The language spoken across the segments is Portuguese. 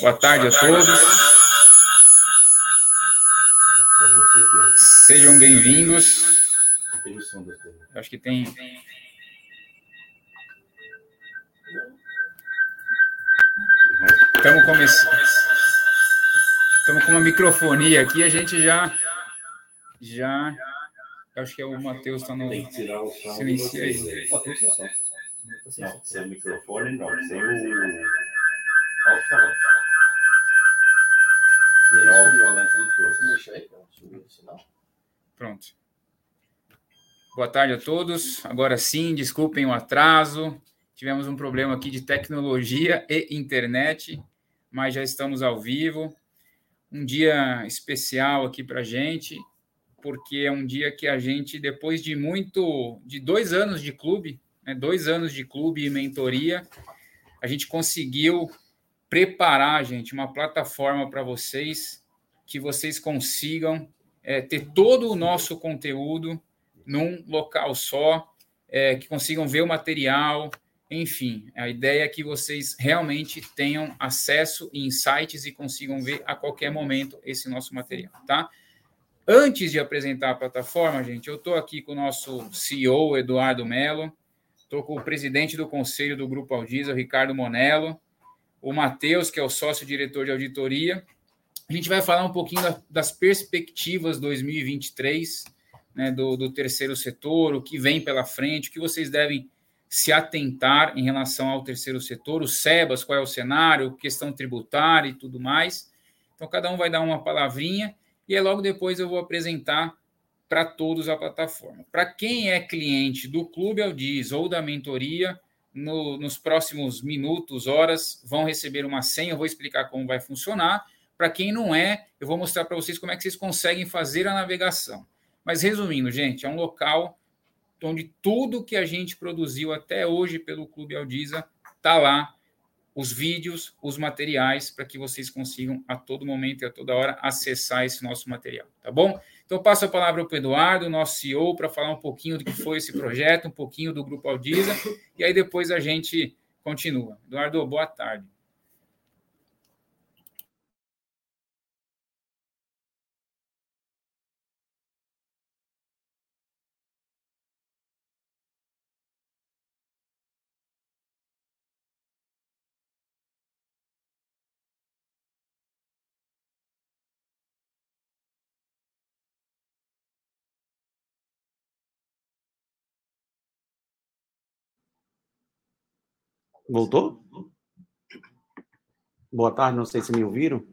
Boa tarde a todos. Sejam bem-vindos. Acho que tem. Estamos começando. Estamos com uma microfonia aqui, a gente já. Já. Acho que é o Matheus está no. Tem que tirar o som. Silencia aí. Não, sem o microfone não, sem o alto-falante. Alto-falante trouxe. Pronto. Boa tarde a todos. Agora sim, desculpem o atraso. Tivemos um problema aqui de tecnologia e internet, mas já estamos ao vivo. Um dia especial aqui para a gente, porque é um dia que a gente, depois de muito, de dois anos de clube, né, dois anos de clube e mentoria, a gente conseguiu preparar, gente, uma plataforma para vocês, que vocês consigam é, ter todo o nosso conteúdo num local só, é, que consigam ver o material, enfim, a ideia é que vocês realmente tenham acesso e insights e consigam ver a qualquer momento esse nosso material, tá? Antes de apresentar a plataforma, gente, eu estou aqui com o nosso CEO, Eduardo Mello, estou com o presidente do conselho do Grupo Aldisa, o Ricardo Monello, o Matheus, que é o sócio-diretor de auditoria. A gente vai falar um pouquinho das perspectivas 2023, né, do, do terceiro setor, o que vem pela frente, o que vocês devem se atentar em relação ao terceiro setor, o SEBAS, qual é o cenário, questão tributária e tudo mais. Então, cada um vai dar uma palavrinha e aí logo depois eu vou apresentar para todos a plataforma. Para quem é cliente do Clube Aldiz ou da mentoria, no, nos próximos minutos, horas, vão receber uma senha, eu vou explicar como vai funcionar. Para quem não é, eu vou mostrar para vocês como é que vocês conseguem fazer a navegação. Mas resumindo, gente, é um local onde tudo que a gente produziu até hoje pelo Clube Aldiza está lá, os vídeos, os materiais, para que vocês consigam a todo momento e a toda hora acessar esse nosso material, tá bom? Então, passo a palavra para o Eduardo, nosso CEO, para falar um pouquinho do que foi esse projeto, um pouquinho do Grupo Aldiza, e aí depois a gente continua. Eduardo, boa tarde. Voltou? Boa tarde, não sei se me ouviram.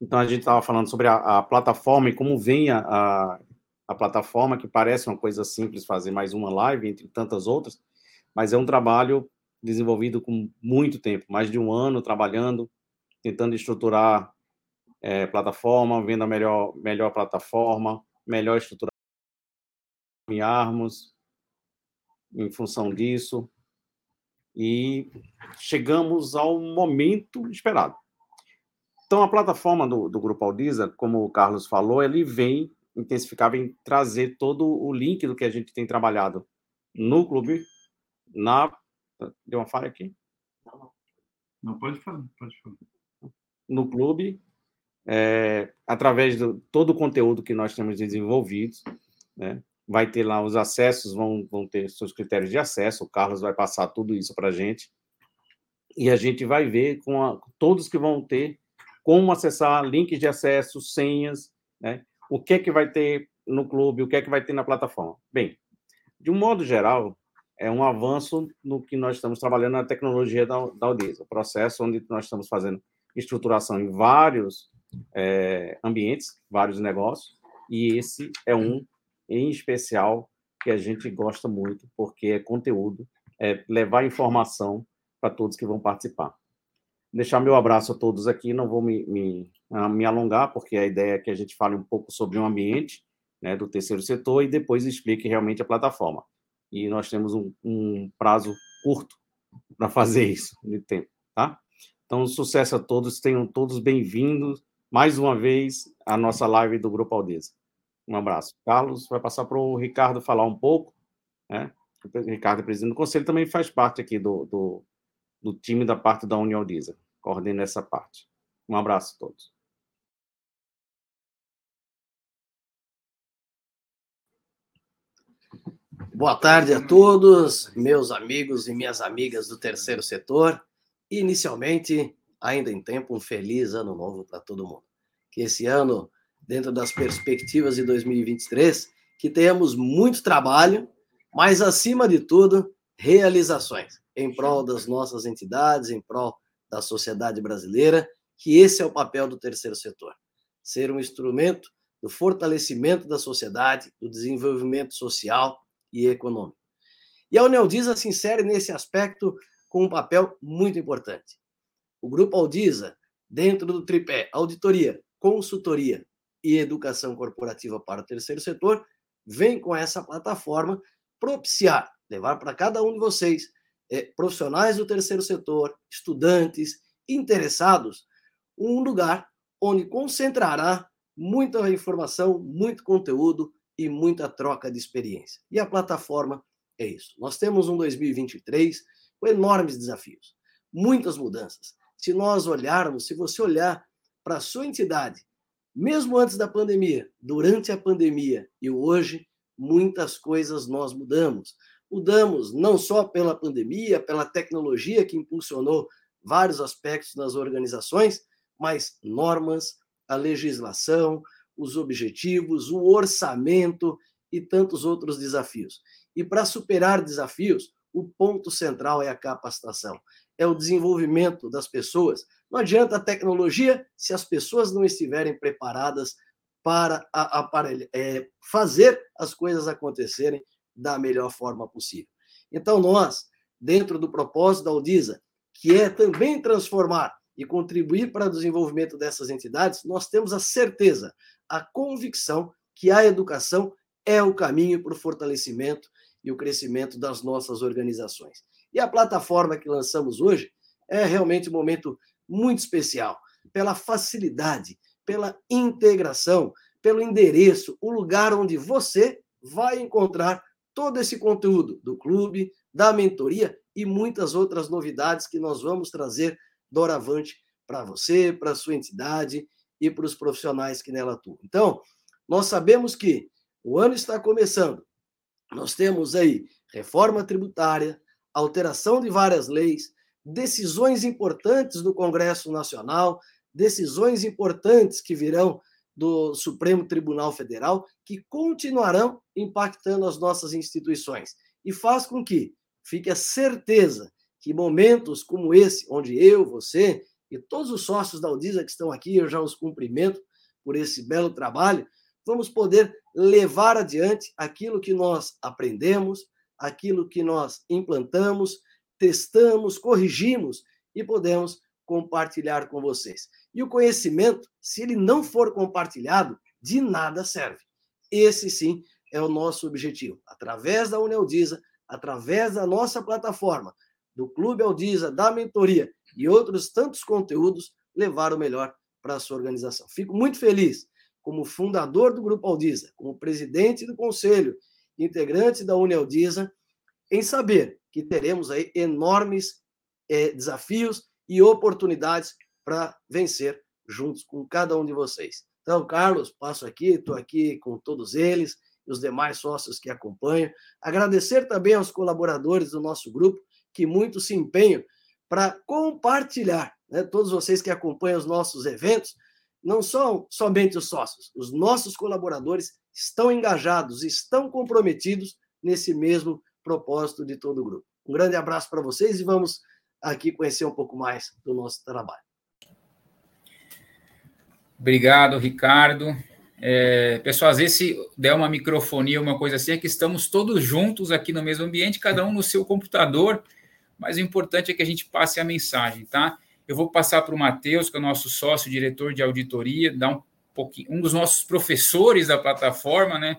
Então, a gente estava falando sobre a, a, plataforma e como vem a, a, a, plataforma, que parece uma coisa simples fazer mais uma live, entre tantas outras, mas é um trabalho desenvolvido com muito tempo mais de um ano trabalhando, tentando estruturar é, plataforma, vendo a melhor, melhor plataforma, melhor estruturar caminharmos em função disso, e chegamos ao momento esperado. Então, a plataforma do, do Grupo Aldiza, como o Carlos falou, ele vem intensificar, vem trazer todo o link do que a gente tem trabalhado no clube, na... Deu uma falha aqui? Não, pode falar, pode falar. No clube, é, através de todo o conteúdo que nós temos desenvolvido, né? Vai ter lá os acessos, vão, vão ter seus critérios de acesso, o Carlos vai passar tudo isso para a gente, e a gente vai ver com a, todos que vão ter como acessar links de acesso, senhas, né? o que é que vai ter no clube, o que é que vai ter na plataforma. Bem, de um modo geral, é um avanço no que nós estamos trabalhando na tecnologia da, da Audisa, o processo onde nós estamos fazendo estruturação em vários é, ambientes, vários negócios, e esse é um em especial, que a gente gosta muito, porque é conteúdo, é levar informação para todos que vão participar. Deixar meu abraço a todos aqui, não vou me, me, ah, me alongar, porque a ideia é que a gente fale um pouco sobre o ambiente né, do terceiro setor e depois explique realmente a plataforma. E nós temos um, um prazo curto para fazer isso de tempo, tá? Então, sucesso a todos, tenham todos bem-vindos mais uma vez à nossa live do Grupo Aldeza. Um abraço. Carlos vai passar para o Ricardo falar um pouco. Né? O Ricardo, presidente do conselho, também faz parte aqui do, do, do time da parte da União Disa. Coordeno essa parte. Um abraço a todos. Boa tarde a todos, meus amigos e minhas amigas do terceiro setor. Inicialmente, ainda em tempo, um feliz ano novo para todo mundo. Que esse ano, dentro das perspectivas de 2023, que tenhamos muito trabalho, mas acima de tudo, realizações em prol das nossas entidades, em prol da sociedade brasileira, que esse é o papel do terceiro setor. Ser um instrumento do fortalecimento da sociedade, do desenvolvimento social e econômico. E a Unialdisa se insere nesse aspecto com um papel muito importante. O Grupo Aldisa, dentro do tripé auditoria, consultoria e educação corporativa para o terceiro setor, vem com essa plataforma propiciar, levar para cada um de vocês, é, profissionais do terceiro setor, estudantes, interessados, um lugar onde concentrará muita informação, muito conteúdo e muita troca de experiência. E a plataforma é isso. Nós temos um 2023 com enormes desafios, muitas mudanças. Se nós olharmos, se você olhar para a sua entidade, mesmo antes da pandemia, durante a pandemia e hoje, muitas coisas nós mudamos. Mudamos não só pela pandemia, pela tecnologia que impulsionou vários aspectos nas organizações, mas normas, a legislação, os objetivos, o orçamento e tantos outros desafios. E para superar desafios, o ponto central é a capacitação, é o desenvolvimento das pessoas. Não adianta a tecnologia se as pessoas não estiverem preparadas para a, a, é, fazer as coisas acontecerem da melhor forma possível. Então, nós, dentro do propósito da Audisa, que é também transformar e contribuir para o desenvolvimento dessas entidades, nós temos a certeza, a convicção que a educação é o caminho para o fortalecimento e o crescimento das nossas organizações. E a plataforma que lançamos hoje é realmente um momento muito especial, pela facilidade, pela integração, pelo endereço, o lugar onde você vai encontrar todo esse conteúdo do clube, da mentoria e muitas outras novidades que nós vamos trazer doravante para você, para sua entidade e para os profissionais que nela atuam. Então, nós sabemos que o ano está começando. Nós temos aí reforma tributária, alteração de várias leis, decisões importantes do Congresso Nacional, decisões importantes que virão do Supremo Tribunal Federal, que continuarão impactando as nossas instituições. E faz com que fique a certeza que momentos como esse, onde eu, você e todos os sócios da Audisa que estão aqui, eu já os cumprimento por esse belo trabalho, vamos poder levar adiante aquilo que nós aprendemos, aquilo que nós implantamos, testamos, corrigimos e podemos compartilhar com vocês. E o conhecimento, se ele não for compartilhado, de nada serve. Esse sim é o nosso objetivo. Através da Uneldisa, através da nossa plataforma, do Clube Aldisa, da mentoria e outros tantos conteúdos, levar o melhor para a sua organização. Fico muito feliz, como fundador do Grupo Aldisa, como presidente do conselho, integrante da Uneldisa, em saber que teremos aí enormes é, desafios e oportunidades para vencer juntos com cada um de vocês. Então, Carlos, passo aqui, estou aqui com todos eles e os demais sócios que acompanham. Agradecer também aos colaboradores do nosso grupo que muito se empenham para compartilhar, né? todos vocês que acompanham os nossos eventos, não são somente os sócios, os nossos colaboradores estão engajados, estão comprometidos nesse mesmo propósito de todo o grupo. Um grande abraço para vocês e vamos aqui conhecer um pouco mais do nosso trabalho. Obrigado, Ricardo. É, pessoal, às vezes se der uma microfonia, uma coisa assim, é que estamos todos juntos aqui no mesmo ambiente, cada um no seu computador, mas o importante é que a gente passe a mensagem, tá? Eu vou passar para o Matheus, que é o nosso sócio, diretor de auditoria, dar um pouquinho, um dos nossos professores da plataforma, né?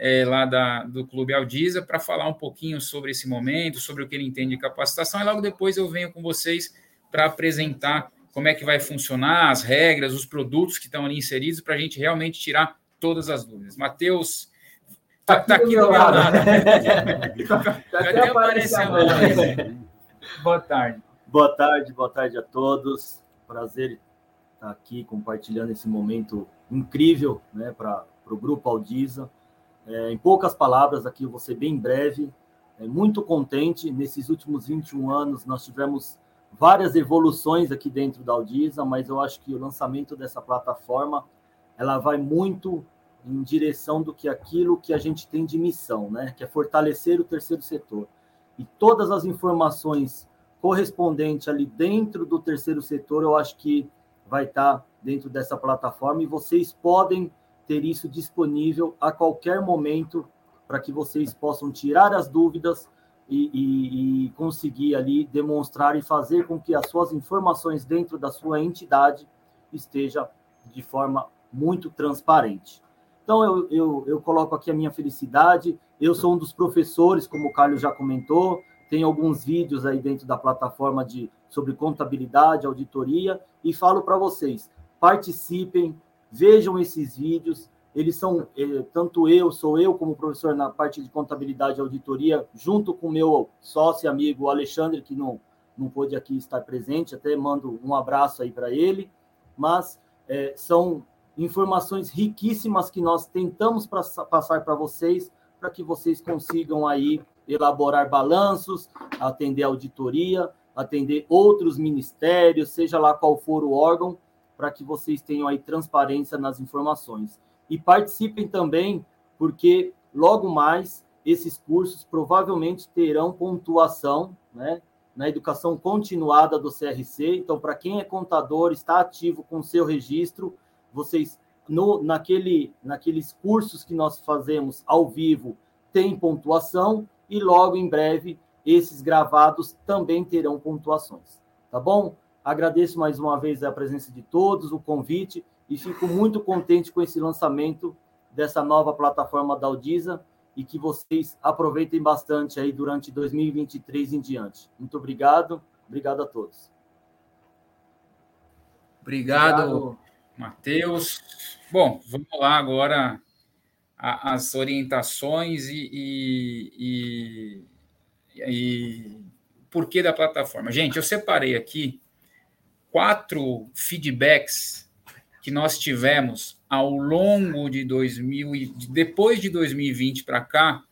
É, lá da, do Clube Aldisa, para falar um pouquinho sobre esse momento, sobre o que ele entende de capacitação, e logo depois eu venho com vocês para apresentar como é que vai funcionar, as regras, os produtos que estão ali inseridos, para a gente realmente tirar todas as dúvidas. Matheus, está tá aqui do meu lado. lado. Tá até aparecendo. Boa tarde. Boa tarde, boa tarde a todos. Prazer estar aqui compartilhando esse momento incrível né, para o Grupo Aldiza. É, em poucas palavras, aqui eu vou ser bem breve. É, muito contente. Nesses últimos 21 anos, nós tivemos várias evoluções aqui dentro da Aldiza, mas eu acho que o lançamento dessa plataforma ela vai muito em direção do que aquilo que a gente tem de missão, né? Que é fortalecer o terceiro setor. E todas as informações correspondente ali dentro do terceiro setor, eu acho que vai estar dentro dessa plataforma e vocês podem ter isso disponível a qualquer momento para que vocês possam tirar as dúvidas e, e, e, conseguir ali demonstrar e fazer com que as suas informações dentro da sua entidade esteja de forma muito transparente. Então, eu, eu, eu coloco aqui a minha felicidade. Eu sou um dos professores, como o Carlos já comentou, tem alguns vídeos aí dentro da plataforma de sobre contabilidade, auditoria, e falo para vocês, participem, vejam esses vídeos, eles são, eh, tanto eu, sou eu como professor na parte de contabilidade e auditoria, junto com meu sócio e amigo Alexandre, que não, não pôde aqui estar presente, até mando um abraço aí para ele, mas eh, são informações riquíssimas que nós tentamos passar para vocês, para que vocês consigam aí elaborar balanços, atender auditoria, atender outros ministérios, seja lá qual for o órgão, para que vocês tenham aí transparência nas informações. E participem também, porque logo mais esses cursos provavelmente terão pontuação, né? Na educação continuada do CRC. Então, para quem é contador, está ativo com seu registro, vocês no, naquele, naqueles cursos que nós fazemos ao vivo tem pontuação e logo em breve esses gravados também terão pontuações. Tá bom? Agradeço mais uma vez a presença de todos, o convite e fico muito contente com esse lançamento dessa nova plataforma da Audisa e que vocês aproveitem bastante aí durante 2023 em diante. Muito obrigado, obrigado a todos. Obrigado, obrigado. Matheus. Bom, vamos lá agora as orientações e, e, e, e porquê da plataforma. Gente, eu separei aqui quatro feedbacks que nós tivemos ao longo de 2000 e depois de 2020 para cá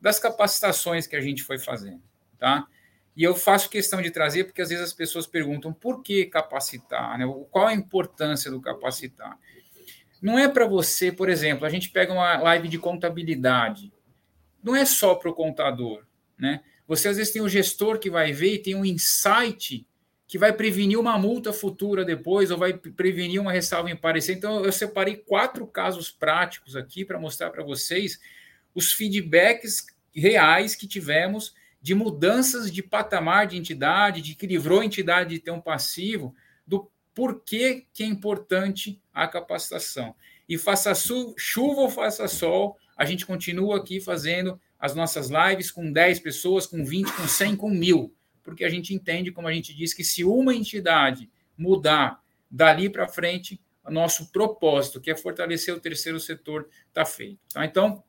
das capacitações que a gente foi fazendo, tá? E eu faço questão de trazer porque às vezes as pessoas perguntam por que capacitar, né? Qual a importância do capacitar? Não é para você, por exemplo, a gente pega uma live de contabilidade. Não é só para o contador, né? Você às vezes tem um gestor que vai ver e tem um insight que vai prevenir uma multa futura depois ou vai prevenir uma ressalva em parecer. Então eu separei quatro casos práticos aqui para mostrar para vocês os feedbacks reais que tivemos de mudanças de patamar de entidade, de que livrou a entidade de ter um passivo, do por que, que é importante a capacitação. E faça chuva ou faça sol, a gente continua aqui fazendo as nossas lives com 10 pessoas, com 20, com 100, com mil, porque a gente entende, como a gente diz, que se uma entidade mudar dali para frente, nosso propósito, que é fortalecer o terceiro setor, está feito. Tá? Então,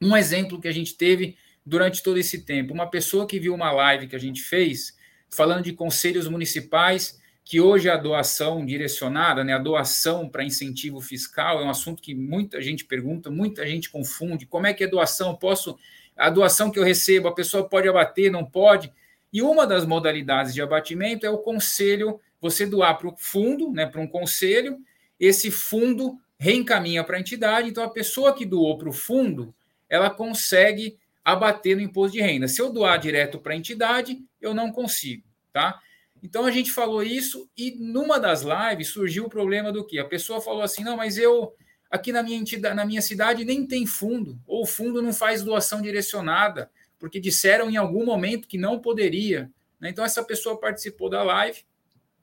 um exemplo que a gente teve durante todo esse tempo, uma pessoa que viu uma live que a gente fez, falando de conselhos municipais que hoje a doação direcionada, né, a doação para incentivo fiscal é um assunto que muita gente pergunta, muita gente confunde. Como é que é doação? Posso a doação que eu recebo, a pessoa pode abater, não pode? E uma das modalidades de abatimento é o conselho, você doar para o fundo, né, para um conselho, esse fundo reencaminha para a entidade, então a pessoa que doou para o fundo, ela consegue abater no imposto de renda. Se eu doar direto para a entidade, eu não consigo, tá? Então a gente falou isso e numa das lives surgiu o problema do que a pessoa falou assim: "Não, mas eu aqui na minha entidade, na minha cidade nem tem fundo, ou o fundo não faz doação direcionada, porque disseram em algum momento que não poderia". Né? Então essa pessoa participou da live,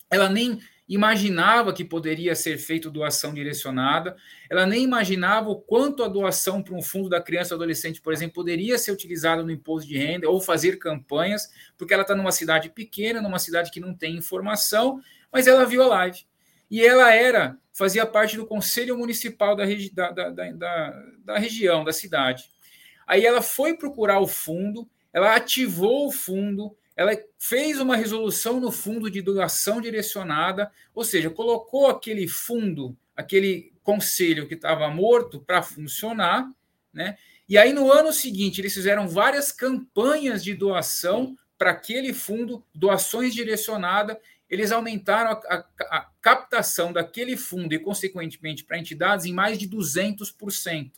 ela nem imaginava que poderia ser feito doação direcionada, ela nem imaginava o quanto a doação para um fundo da criança e adolescente, por exemplo, poderia ser utilizada no imposto de renda ou fazer campanhas, porque ela está numa cidade pequena, numa cidade que não tem informação, mas ela viu a live. E ela era, fazia parte do conselho municipal da, da, da, da, da região, da cidade. Aí ela foi procurar o fundo, ela ativou o fundo, ela fez uma resolução no fundo de doação direcionada, ou seja, colocou aquele fundo, aquele conselho que estava morto para funcionar, né? E aí no ano seguinte eles fizeram várias campanhas de doação para aquele fundo, doações direcionadas, eles aumentaram a, a, a captação daquele fundo e, consequentemente, para entidades em mais de 200%,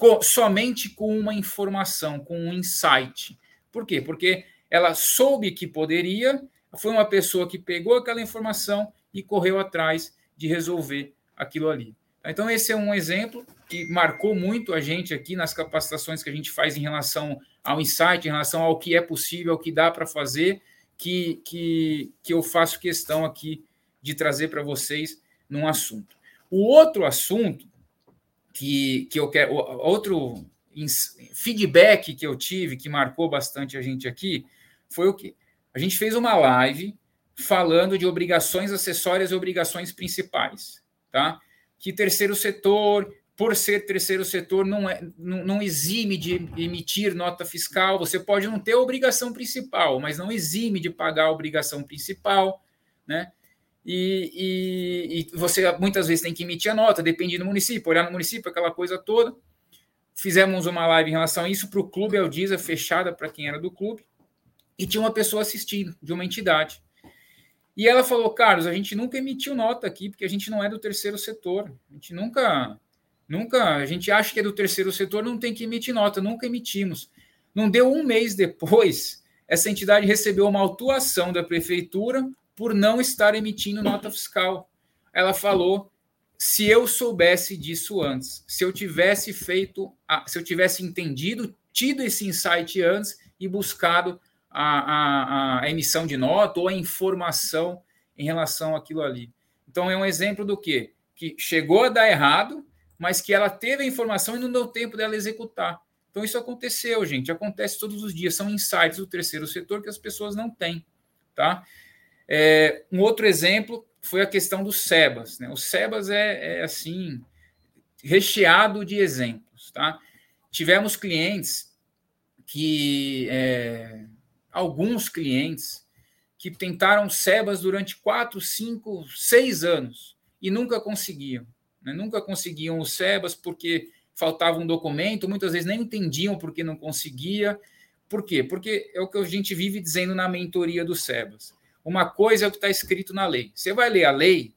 co, somente com uma informação, com um insight. Por quê? Porque ela soube que poderia, foi uma pessoa que pegou aquela informação e correu atrás de resolver aquilo ali. Então, esse é um exemplo que marcou muito a gente aqui nas capacitações que a gente faz em relação ao insight, em relação ao que é possível, ao que dá para fazer, que, que, que eu faço questão aqui de trazer para vocês num assunto. O outro assunto que, que eu quero, outro feedback que eu tive, que marcou bastante a gente aqui, foi o quê? A gente fez uma live falando de obrigações acessórias e obrigações principais, tá? Que terceiro setor, por ser terceiro setor, não, é, não, não, exime de emitir nota fiscal. Você pode não ter obrigação principal, mas não exime de pagar a obrigação principal, né? E, e, e, você muitas vezes tem que emitir a nota, depende do município, olhar no município, aquela coisa toda. Fizemos uma live em relação a isso para o Clube Aldiza, fechada para quem era do clube e tinha uma pessoa assistindo, de uma entidade. E ela falou: Carlos, a gente nunca emitiu nota aqui, porque a gente não é do terceiro setor. A gente nunca, nunca, a gente acha que é do terceiro setor, não tem que emitir nota, nunca emitimos. Não deu um mês depois, essa entidade recebeu uma autuação da prefeitura por não estar emitindo nota fiscal. Ela falou: se eu soubesse disso antes, se eu tivesse feito, se eu tivesse entendido, tido esse insight antes e buscado a, a, a emissão de nota ou a informação em relação àquilo ali. Então, é um exemplo do quê? Que chegou a dar errado, mas que ela teve a informação e não deu tempo dela executar. Então, isso aconteceu, gente. Acontece todos os dias. São insights do terceiro setor que as pessoas não têm. Tá? É, um outro exemplo foi a questão do SEBAS. Né? O SEBAS é, é assim, recheado de exemplos. Tá? Tivemos clientes que é, alguns clientes que tentaram SEBAS durante quatro, cinco, seis anos e nunca conseguiam. Né? Nunca conseguiam o SEBAS porque faltava um documento, muitas vezes nem entendiam por que não conseguia. Por quê? Porque é o que a gente vive dizendo na mentoria do SEBAS. Uma coisa é o que está escrito na lei. Você vai ler a lei,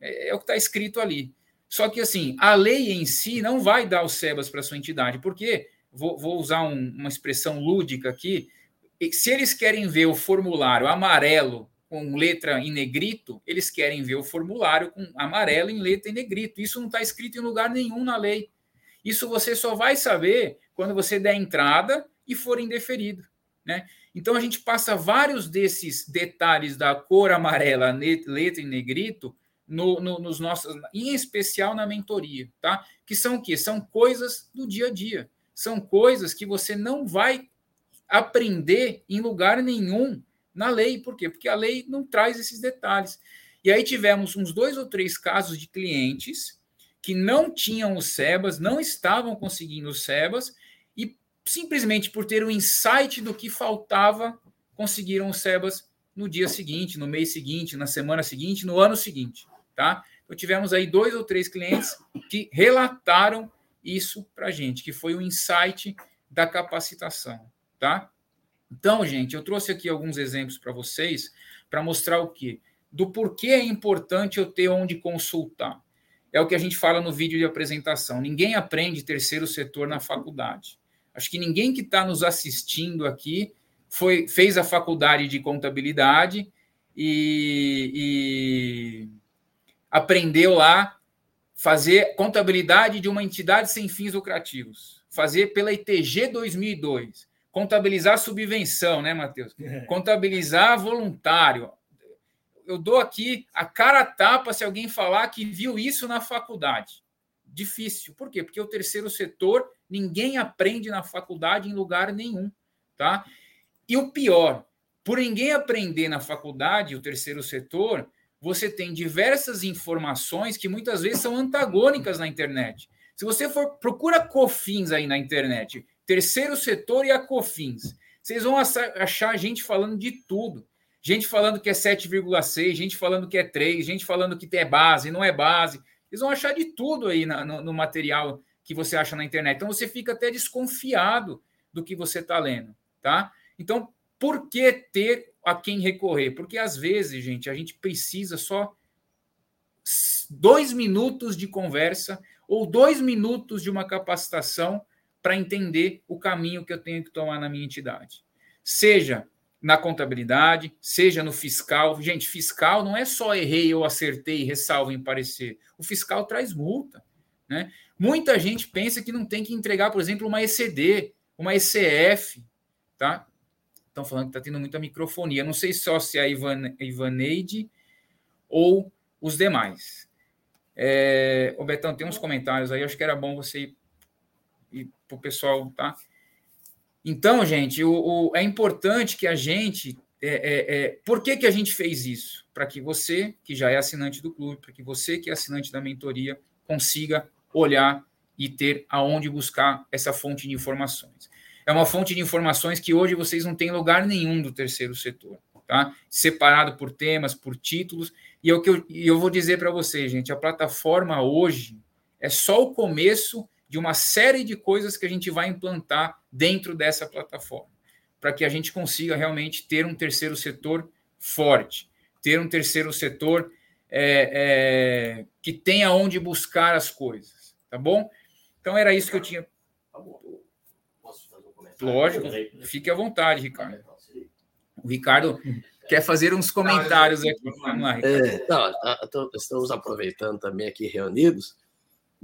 é, é o que está escrito ali. Só que, assim, a lei em si não vai dar o SEBAS para sua entidade, porque, vou, vou usar um, uma expressão lúdica aqui, se eles querem ver o formulário amarelo com letra em negrito, eles querem ver o formulário com amarelo em letra em negrito. Isso não está escrito em lugar nenhum na lei. Isso você só vai saber quando você der entrada e for indeferido. Né? Então a gente passa vários desses detalhes da cor amarela, letra em negrito, no, no, nos nossos, em especial na mentoria, tá? Que são o quê? São coisas do dia a dia. São coisas que você não vai aprender em lugar nenhum na lei. Por quê? Porque a lei não traz esses detalhes. E aí tivemos uns dois ou três casos de clientes que não tinham os SEBAS, não estavam conseguindo os SEBAS, simplesmente por ter o um insight do que faltava, conseguiram os SEBAS no dia seguinte, no mês seguinte, na semana seguinte, no ano seguinte. Tá? Então tivemos aí dois ou três clientes que relataram isso para gente, que foi o insight da capacitação tá? Então, gente, eu trouxe aqui alguns exemplos para vocês para mostrar o quê? Do porquê é importante eu ter onde consultar. É o que a gente fala no vídeo de apresentação. Ninguém aprende terceiro setor na faculdade. Acho que ninguém que está nos assistindo aqui foi fez a faculdade de contabilidade e, e aprendeu lá fazer contabilidade de uma entidade sem fins lucrativos, fazer pela ITG 2002 contabilizar subvenção, né, Matheus? É. Contabilizar voluntário. Eu dou aqui a cara a tapa se alguém falar que viu isso na faculdade. Difícil. Por quê? Porque o terceiro setor ninguém aprende na faculdade em lugar nenhum, tá? E o pior, por ninguém aprender na faculdade o terceiro setor, você tem diversas informações que muitas vezes são antagônicas na internet. Se você for procura cofins aí na internet, terceiro setor e a COFINS. Vocês vão achar gente falando de tudo. Gente falando que é 7,6, gente falando que é 3, gente falando que é base, não é base. Eles vão achar de tudo aí no, no material que você acha na internet. Então você fica até desconfiado do que você está lendo, tá? Então, por que ter a quem recorrer? Porque às vezes, gente, a gente precisa só dois minutos de conversa ou dois minutos de uma capacitação para entender o caminho que eu tenho que tomar na minha entidade. Seja na contabilidade, seja no fiscal. Gente, fiscal não é só errei ou acertei, ressalvo em parecer. O fiscal traz multa. Né? Muita gente pensa que não tem que entregar, por exemplo, uma ECD, uma ECF. Tá? Estão falando que está tendo muita microfonia. Não sei só se é a Ivan, Ivaneide ou os demais. É, Betão, tem uns comentários aí, acho que era bom você ir, ir para o pessoal, tá? Então, gente, o, o, é importante que a gente. É, é, é, por que, que a gente fez isso? Para que você, que já é assinante do clube, para que você, que é assinante da mentoria, consiga olhar e ter aonde buscar essa fonte de informações. É uma fonte de informações que hoje vocês não têm lugar nenhum do terceiro setor, tá? Separado por temas, por títulos. E é o que eu, eu vou dizer para vocês, gente, a plataforma hoje é só o começo de uma série de coisas que a gente vai implantar dentro dessa plataforma, para que a gente consiga realmente ter um terceiro setor forte, ter um terceiro setor é, é, que tenha onde buscar as coisas, tá bom? Então era isso que eu tinha. Lógico, fique à vontade, Ricardo. O Ricardo quer fazer uns comentários aqui. Vamos lá, Ricardo. É, não, estamos aproveitando também aqui reunidos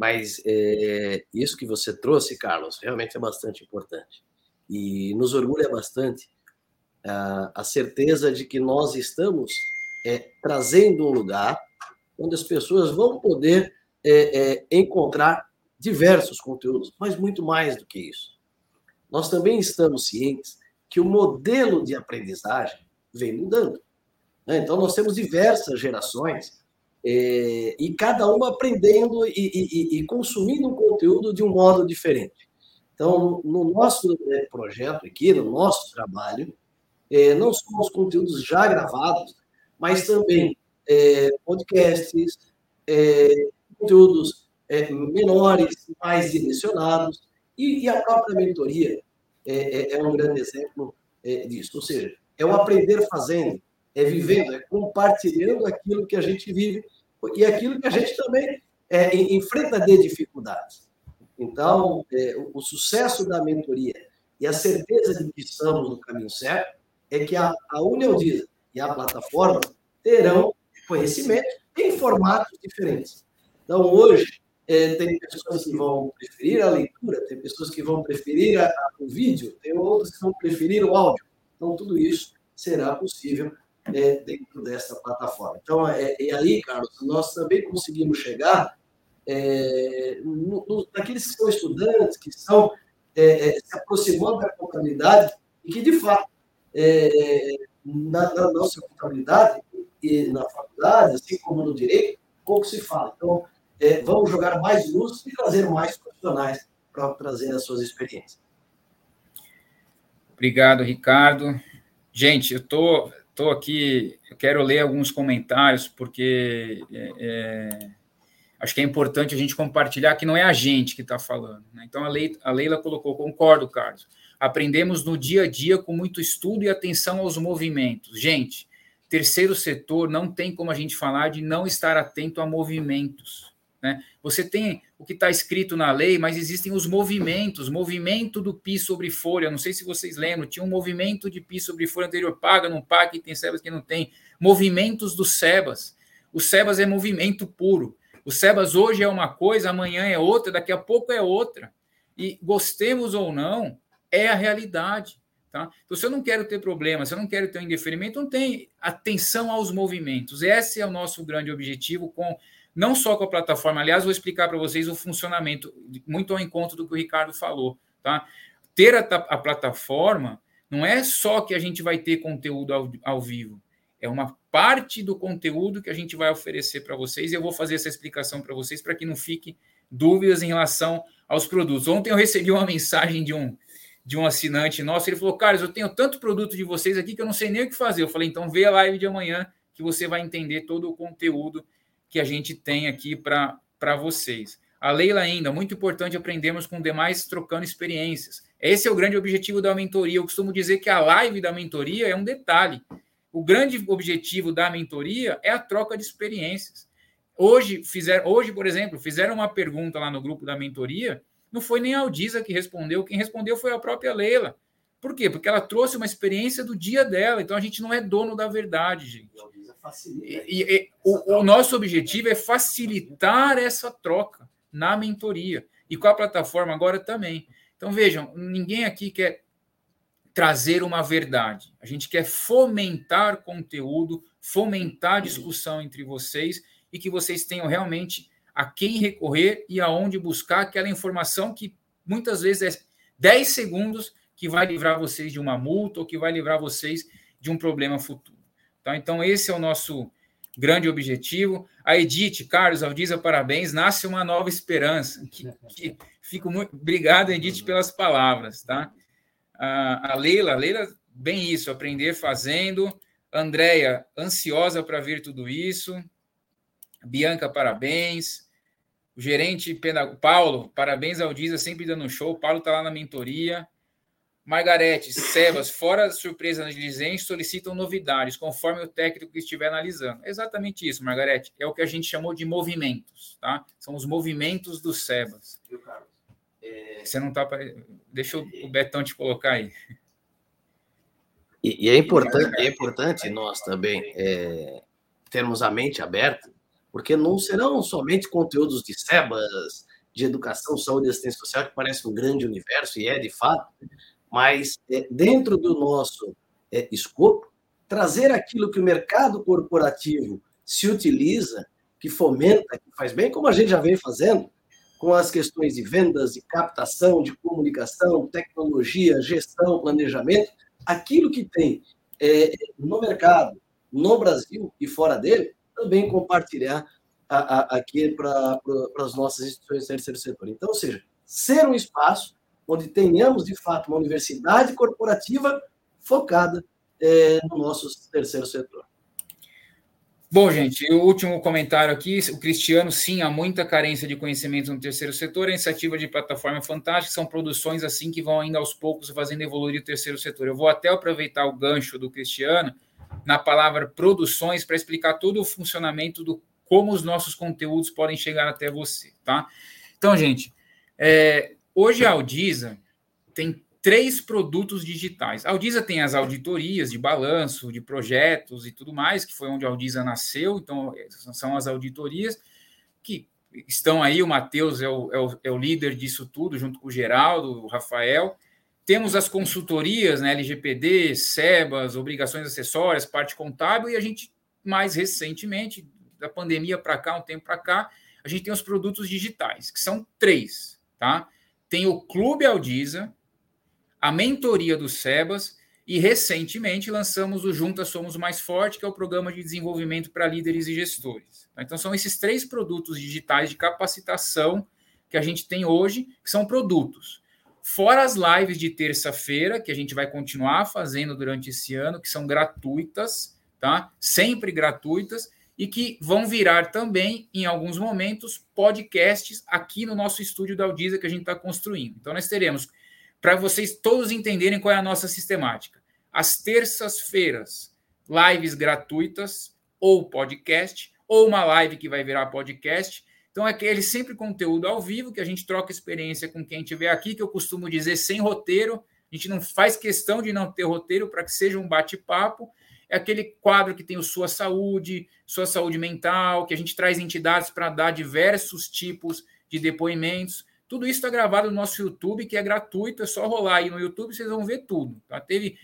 mas é, isso que você trouxe, Carlos, realmente é bastante importante. E nos orgulha bastante a, certeza de que nós estamos é, trazendo um lugar onde as pessoas vão poder é, encontrar diversos conteúdos, mas muito mais do que isso. Nós também estamos cientes que o modelo de aprendizagem vem mudando. Né? Então, nós temos diversas gerações é, e cada uma aprendendo e, e, e, consumindo um conteúdo de um modo diferente. Então, no nosso né, projeto aqui, no nosso trabalho, é, não só os conteúdos já gravados, mas também é, podcasts, é, conteúdos é, menores, mais direcionados, e, e, a própria mentoria é, é um grande exemplo disso. Ou seja, é o aprender fazendo, é vivendo, é compartilhando aquilo que a gente vive e aquilo que a gente também é, enfrenta de dificuldades. Então, é, o, o, sucesso da mentoria e a certeza de que estamos no caminho certo é que a, a Unialdisa e a plataforma terão conhecimento em formatos diferentes. Então, hoje, é, tem pessoas que vão preferir a leitura, tem pessoas que vão preferir a, a, o vídeo, tem outras que vão preferir o áudio. Então, tudo isso será possível é, dentro dessa plataforma. Então, é, e aí, Carlos, nós também conseguimos chegar é, no, no, naqueles que são estudantes, que estão é, é, se aproximando da contabilidade e que, de fato, é, na, na, nossa contabilidade e na faculdade, assim como no direito, pouco se fala. Então, vamos jogar mais luz e trazer mais profissionais para trazer as suas experiências. Obrigado, Ricardo. Gente, eu estou estou aqui, eu quero ler alguns comentários, porque é, é, acho que é importante a gente compartilhar que não é a gente que está falando. Né? Então, a, a Leila colocou, concordo, Carlos. Aprendemos no dia a dia com muito estudo e atenção aos movimentos. Gente, terceiro setor não tem como a gente falar de não estar atento a movimentos. Né? Você tem o que está escrito na lei, mas existem os movimentos, movimento do PI sobre folha. Não sei se vocês lembram, tinha um movimento de PI sobre folha anterior, paga, não paga, que tem SEBAS que não tem. Movimentos do SEBAS. O SEBAS é movimento puro. O SEBAS hoje é uma coisa, amanhã é outra, daqui a pouco é outra. E gostemos ou não, é a realidade. Tá? Então, se eu não quero ter problema, se eu não quero ter um indeferimento, não tem atenção aos movimentos. Esse é o nosso grande objetivo com não só com a plataforma, aliás, vou explicar para vocês o funcionamento, muito ao encontro do que o Ricardo falou, tá? Ter a, a plataforma não é só que a gente vai ter conteúdo ao, ao vivo, é uma parte do conteúdo que a gente vai oferecer para vocês e eu vou fazer essa explicação para vocês para que não fique dúvidas em relação aos produtos. Ontem eu recebi uma mensagem de um de um assinante nosso. Ele falou: Carlos, eu tenho tanto produto de vocês aqui que eu não sei nem o que fazer. Eu falei: então vê a live de amanhã que você vai entender todo o conteúdo que a gente tem aqui para vocês. A Leila ainda, muito importante aprendermos com demais trocando experiências. Esse é o grande objetivo da mentoria. Eu costumo dizer que a live da mentoria é um detalhe. O grande objetivo da mentoria é a troca de experiências. Hoje, fizeram, hoje, por exemplo, fizeram uma pergunta lá no grupo da mentoria, não foi nem a Aldisa que respondeu, quem respondeu foi a própria Leila. Por quê? Porque ela trouxe uma experiência do dia dela, então a gente não é dono da verdade, gente. E, e, o, o nosso objetivo é facilitar essa troca na mentoria e com a plataforma agora também. Então vejam, ninguém aqui quer trazer uma verdade. A gente quer fomentar conteúdo, fomentar discussão entre vocês e que vocês tenham realmente a quem recorrer e aonde buscar aquela informação que muitas vezes é 10 segundos que vai livrar vocês de uma multa ou que vai livrar vocês de um problema futuro. Tá? Então, esse é o nosso grande objetivo. A Edith, Carlos, Aldiza, parabéns. Nasce uma nova esperança. Que, que, fico muito obrigado, Edith, pelas palavras. Tá? A, a Leila, a Leila, bem isso, aprender fazendo. Andréia, ansiosa para ver tudo isso. Bianca, parabéns. O gerente Paulo, parabéns ao sempre dando show. O Paulo está lá na mentoria. Margarete, Sebas, fora surpresa nas diligências, solicitam novidades, conforme o técnico que estiver analisando. exatamente isso, Margarete. É o que a gente chamou de movimentos, tá? São os movimentos do Sebas. É... Você não está. Deixa o Betão te colocar aí. E, e é, importante, é importante nós também é, termos a mente aberta porque não serão somente conteúdos de SEBAS, de educação, saúde e assistência social, que parece um grande universo, e é de fato, mas é, dentro do nosso é, escopo, trazer aquilo que o mercado corporativo se utiliza, que fomenta, que faz bem, como a gente já vem fazendo, com as questões de vendas, de captação, de comunicação, tecnologia, gestão, planejamento, aquilo que tem é, no mercado, no Brasil e fora dele, também compartilhar a, a, aqui para as nossas instituições do terceiro setor. Então, ou seja, ser um espaço onde tenhamos, de fato, uma universidade corporativa focada é, no nosso terceiro setor. Bom, gente, o último comentário aqui, o Cristiano, sim, há muita carência de conhecimento no terceiro setor, a iniciativa de plataforma é fantástica, são produções assim que vão ainda aos poucos fazendo evoluir o terceiro setor. Eu vou até aproveitar o gancho do Cristiano na palavra produções para explicar todo o funcionamento do como os nossos conteúdos podem chegar até você, tá? Então, gente, é, hoje a Audisa tem três produtos digitais. A Audisa tem as auditorias de balanço, de projetos e tudo mais, que foi onde a Audisa nasceu, então são as auditorias que estão aí, o Matheus é é, o, é o líder disso tudo, junto com o Geraldo, o Rafael, temos as consultorias, né, LGPD, SEBAS, obrigações acessórias, parte contábil, e a gente, mais recentemente, da pandemia para cá, um tempo para cá, a gente tem os produtos digitais, que são três, tá? Tem o Clube Aldiza, a mentoria do SEBAS, e recentemente lançamos o Juntas Somos Mais Forte, que é o programa de desenvolvimento para líderes e gestores. Então, são esses três produtos digitais de capacitação que a gente tem hoje, que são produtos. Fora as lives de terça-feira, que a gente vai continuar fazendo durante esse ano, que são gratuitas, tá? Sempre gratuitas, e que vão virar também, em alguns momentos, podcasts aqui no nosso estúdio da Audisa que a gente está construindo. Então, nós teremos, para vocês todos entenderem qual é a nossa sistemática, às terças-feiras, lives gratuitas, ou podcast, ou uma live que vai virar podcast, então, é aquele sempre conteúdo ao vivo, que a gente troca experiência com quem estiver aqui, que eu costumo dizer sem roteiro. A gente não faz questão de não ter roteiro para que seja um bate-papo. É aquele quadro que tem o Sua Saúde, Sua Saúde Mental, que a gente traz entidades para dar diversos tipos de depoimentos. Tudo isso está gravado no nosso YouTube, que é gratuito, é só rolar aí no YouTube, vocês vão ver tudo. Tá? Teve,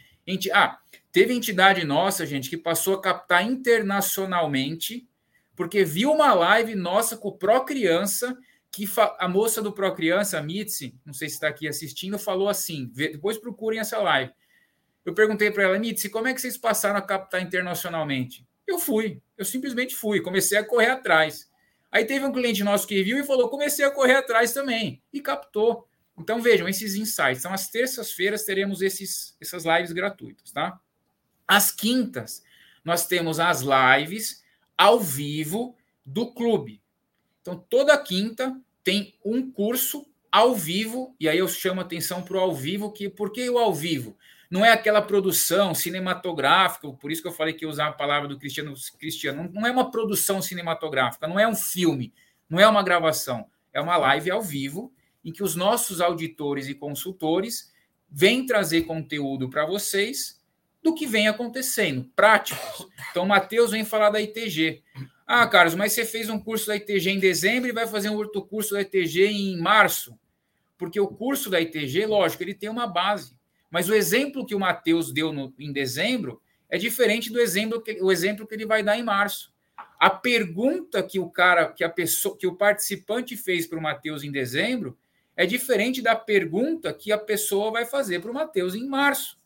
ah, teve entidade nossa, gente, que passou a captar internacionalmente porque viu uma live nossa com o Pro Criança, que a moça do Pro Criança, a Mitzi, não sei se está aqui assistindo, falou assim: depois procurem essa live. Eu perguntei para ela, Mitzi, como é que vocês passaram a captar internacionalmente? Eu fui, eu simplesmente fui, comecei a correr atrás. Aí teve um cliente nosso que viu e falou: comecei a correr atrás também, e captou. Então vejam esses insights. Então, às terças-feiras teremos esses, essas lives gratuitas, tá? Às quintas, nós temos as lives ao vivo do clube. Então, toda quinta tem um curso ao vivo, e aí eu chamo atenção para o ao vivo, que por que o ao vivo? Não é aquela produção cinematográfica, por isso que eu falei que eu usar a palavra do Cristiano, Cristiano, não é uma produção cinematográfica, não é um filme, não é uma gravação, é uma live ao vivo em que os nossos auditores e consultores vêm trazer conteúdo para vocês do que vem acontecendo, práticos. Então, o Matheus vem falar da ITG. Ah, Carlos, mas você fez um curso da ITG em dezembro e vai fazer um outro curso da ITG em março? Porque o curso da ITG, lógico, ele tem uma base. Mas o exemplo que o Matheus deu no, em dezembro é diferente do exemplo que, o exemplo que ele vai dar em março. A pergunta que o cara, que a pessoa, que o participante fez para o Matheus em dezembro é diferente da pergunta que a pessoa vai fazer para o Matheus em março,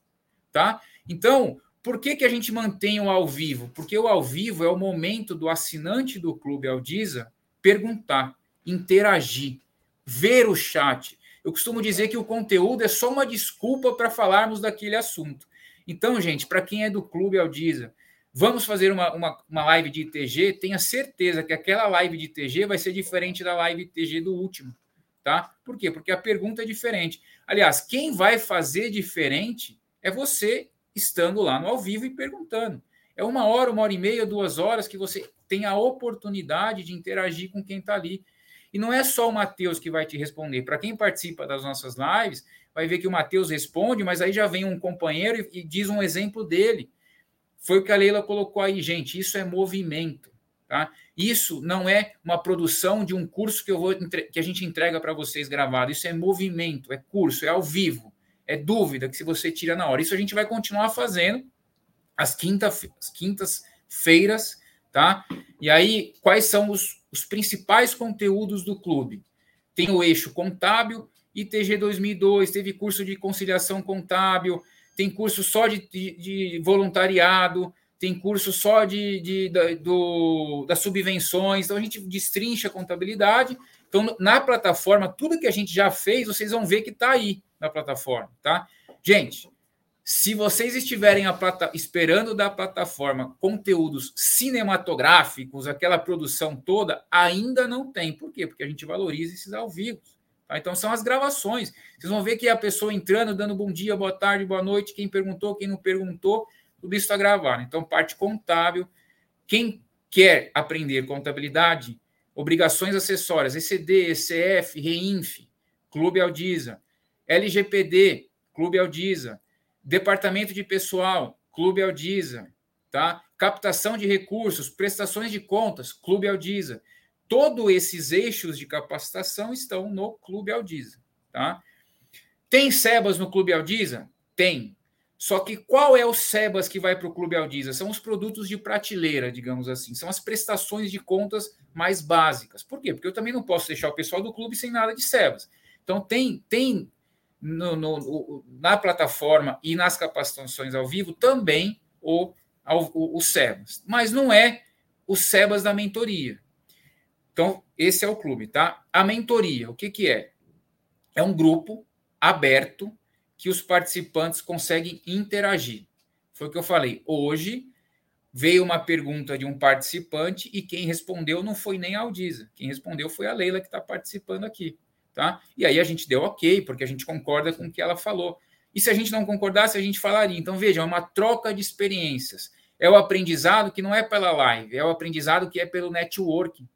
tá? Então, por que, que a gente mantém o ao vivo? Porque o ao vivo é o momento do assinante do Clube Aldiza perguntar, interagir, ver o chat. Eu costumo dizer que o conteúdo é só uma desculpa para falarmos daquele assunto. Então, gente, para quem é do Clube Aldiza, vamos fazer uma, uma, uma live de ITG, tenha certeza que aquela live de ITG vai ser diferente da live ITG do último tá? Por quê? Porque a pergunta é diferente. Aliás, quem vai fazer diferente é você estando lá no ao vivo e perguntando. É uma hora, uma hora e meia, duas horas que você tem a oportunidade de interagir com quem está ali. E não é só o Matheus que vai te responder. Para quem participa das nossas lives, vai ver que o Matheus responde, mas aí já vem um companheiro e, e diz um exemplo dele. Foi o que a Leila colocou aí, gente. Isso é movimento. Tá? Isso não é uma produção de um curso que, eu vou, que a gente entrega para vocês gravado. Isso é movimento, é curso, é ao vivo, é dúvida que se você tira na hora. Isso a gente vai continuar fazendo às, quinta, quintas-feiras, tá? E aí, quais são os, os principais conteúdos do clube? Tem o eixo contábil, ITG 2002, teve curso de conciliação contábil, tem curso só de, de, de voluntariado, tem curso só de, de da, do, das subvenções, então a gente destrincha a contabilidade. Então, na plataforma, tudo que a gente já fez, vocês vão ver que está aí na plataforma, tá? Gente, se vocês estiverem plata, esperando da plataforma conteúdos cinematográficos, aquela produção toda, ainda não tem. Por quê? Porque a gente valoriza esses ao vivo. Tá? Então, são as gravações. Vocês vão ver que a pessoa entrando, dando bom dia, boa tarde, boa noite, quem perguntou, quem não perguntou, tudo isso está gravado. Então, parte contábil. Quem quer aprender contabilidade, obrigações acessórias, ECD, ECF, REINF, Clube Aldiza, LGPD, Clube Aldiza, Departamento de Pessoal, Clube Aldiza, tá? Captação de recursos, prestações de contas, Clube Aldiza. Todos esses eixos de capacitação estão no Clube Aldiza, tá? Tem SEBAS no Clube Aldiza? Tem. Só que qual é o SEBAS que vai para o Clube Aldiza? São os produtos de prateleira, digamos assim. São as prestações de contas mais básicas. Por quê? Porque eu também não posso deixar o pessoal do clube sem nada de SEBAS. Então, tem, tem no, no, na plataforma e nas capacitações ao vivo também o, o, o SEBAS. Mas não é o SEBAS da mentoria. Então, esse é o clube, tá? A mentoria, o que, que é? É um grupo aberto que os participantes conseguem interagir. Foi o que eu falei. Hoje veio uma pergunta de um participante e quem respondeu não foi nem a Aldiza. Quem respondeu foi a Leila que está participando aqui. Tá? E aí a gente deu ok, porque a gente concorda com o que ela falou. E se a gente não concordasse, a gente falaria. Então, veja, é uma troca de experiências. É o aprendizado que não é pela live, é o aprendizado que é pelo networking.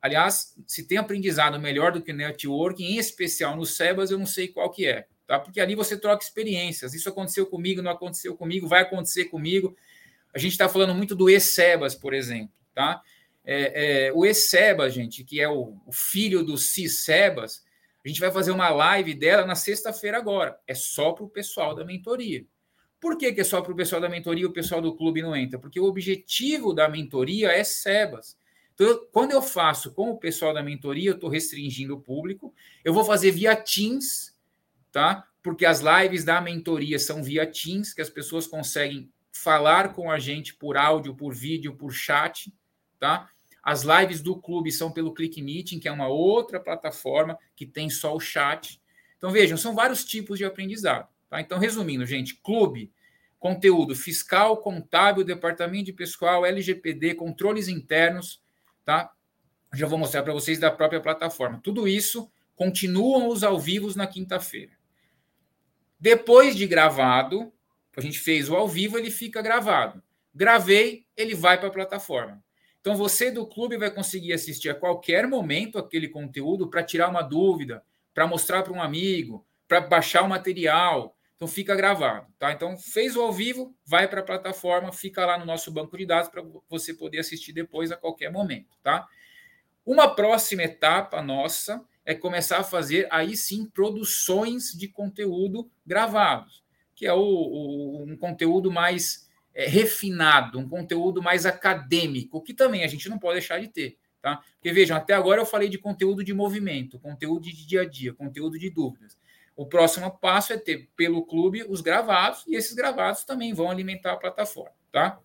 Aliás, se tem aprendizado melhor do que networking, em especial no SEBAS, eu não sei qual que é tá? Porque ali você troca experiências. Isso aconteceu comigo, não aconteceu comigo, vai acontecer comigo. A gente está falando muito do Essebas, por exemplo, tá? É, é, o Essebas, gente, que é o, o filho do Cissebas, a gente vai fazer uma live dela na sexta-feira agora. É só para o pessoal da mentoria. Por que, que é só para o pessoal da mentoria e o pessoal do clube não entra? Porque o objetivo da mentoria é Sebas. Então, quando eu faço com o pessoal da mentoria, eu estou restringindo o público. Eu vou fazer via Teams, tá? Porque as lives da mentoria são via Teams, que as pessoas conseguem falar com a gente por áudio, por vídeo, por chat, tá? As lives do clube são pelo Click Meeting, que é uma outra plataforma que tem só o chat, Então, vejam, são vários tipos de aprendizado. Tá? Então, resumindo, gente, clube, conteúdo fiscal, contábil, departamento de pessoal, LGPD, controles internos, tá? Já vou mostrar para vocês da própria plataforma. Tudo isso continuam os ao vivos na quinta-feira. Depois de gravado, a gente fez o ao vivo, ele fica gravado. Gravei, ele vai para a plataforma. Então você do clube vai conseguir assistir a qualquer momento aquele conteúdo para tirar uma dúvida, para mostrar para um amigo, para baixar o material. Então fica gravado, tá? Então fez o ao vivo, vai para a plataforma, fica lá no nosso banco de dados para você poder assistir depois a qualquer momento, tá? Uma próxima etapa nossa é começar a fazer aí sim produções de conteúdo gravados, que é o, o um conteúdo mais é, refinado, um conteúdo mais acadêmico, que também a gente não pode deixar de ter. Tá? Porque vejam, até agora eu falei de conteúdo de movimento, conteúdo de dia a dia, conteúdo de dúvidas. O próximo passo é ter pelo clube os gravados, e esses gravados também vão alimentar a plataforma. Tá?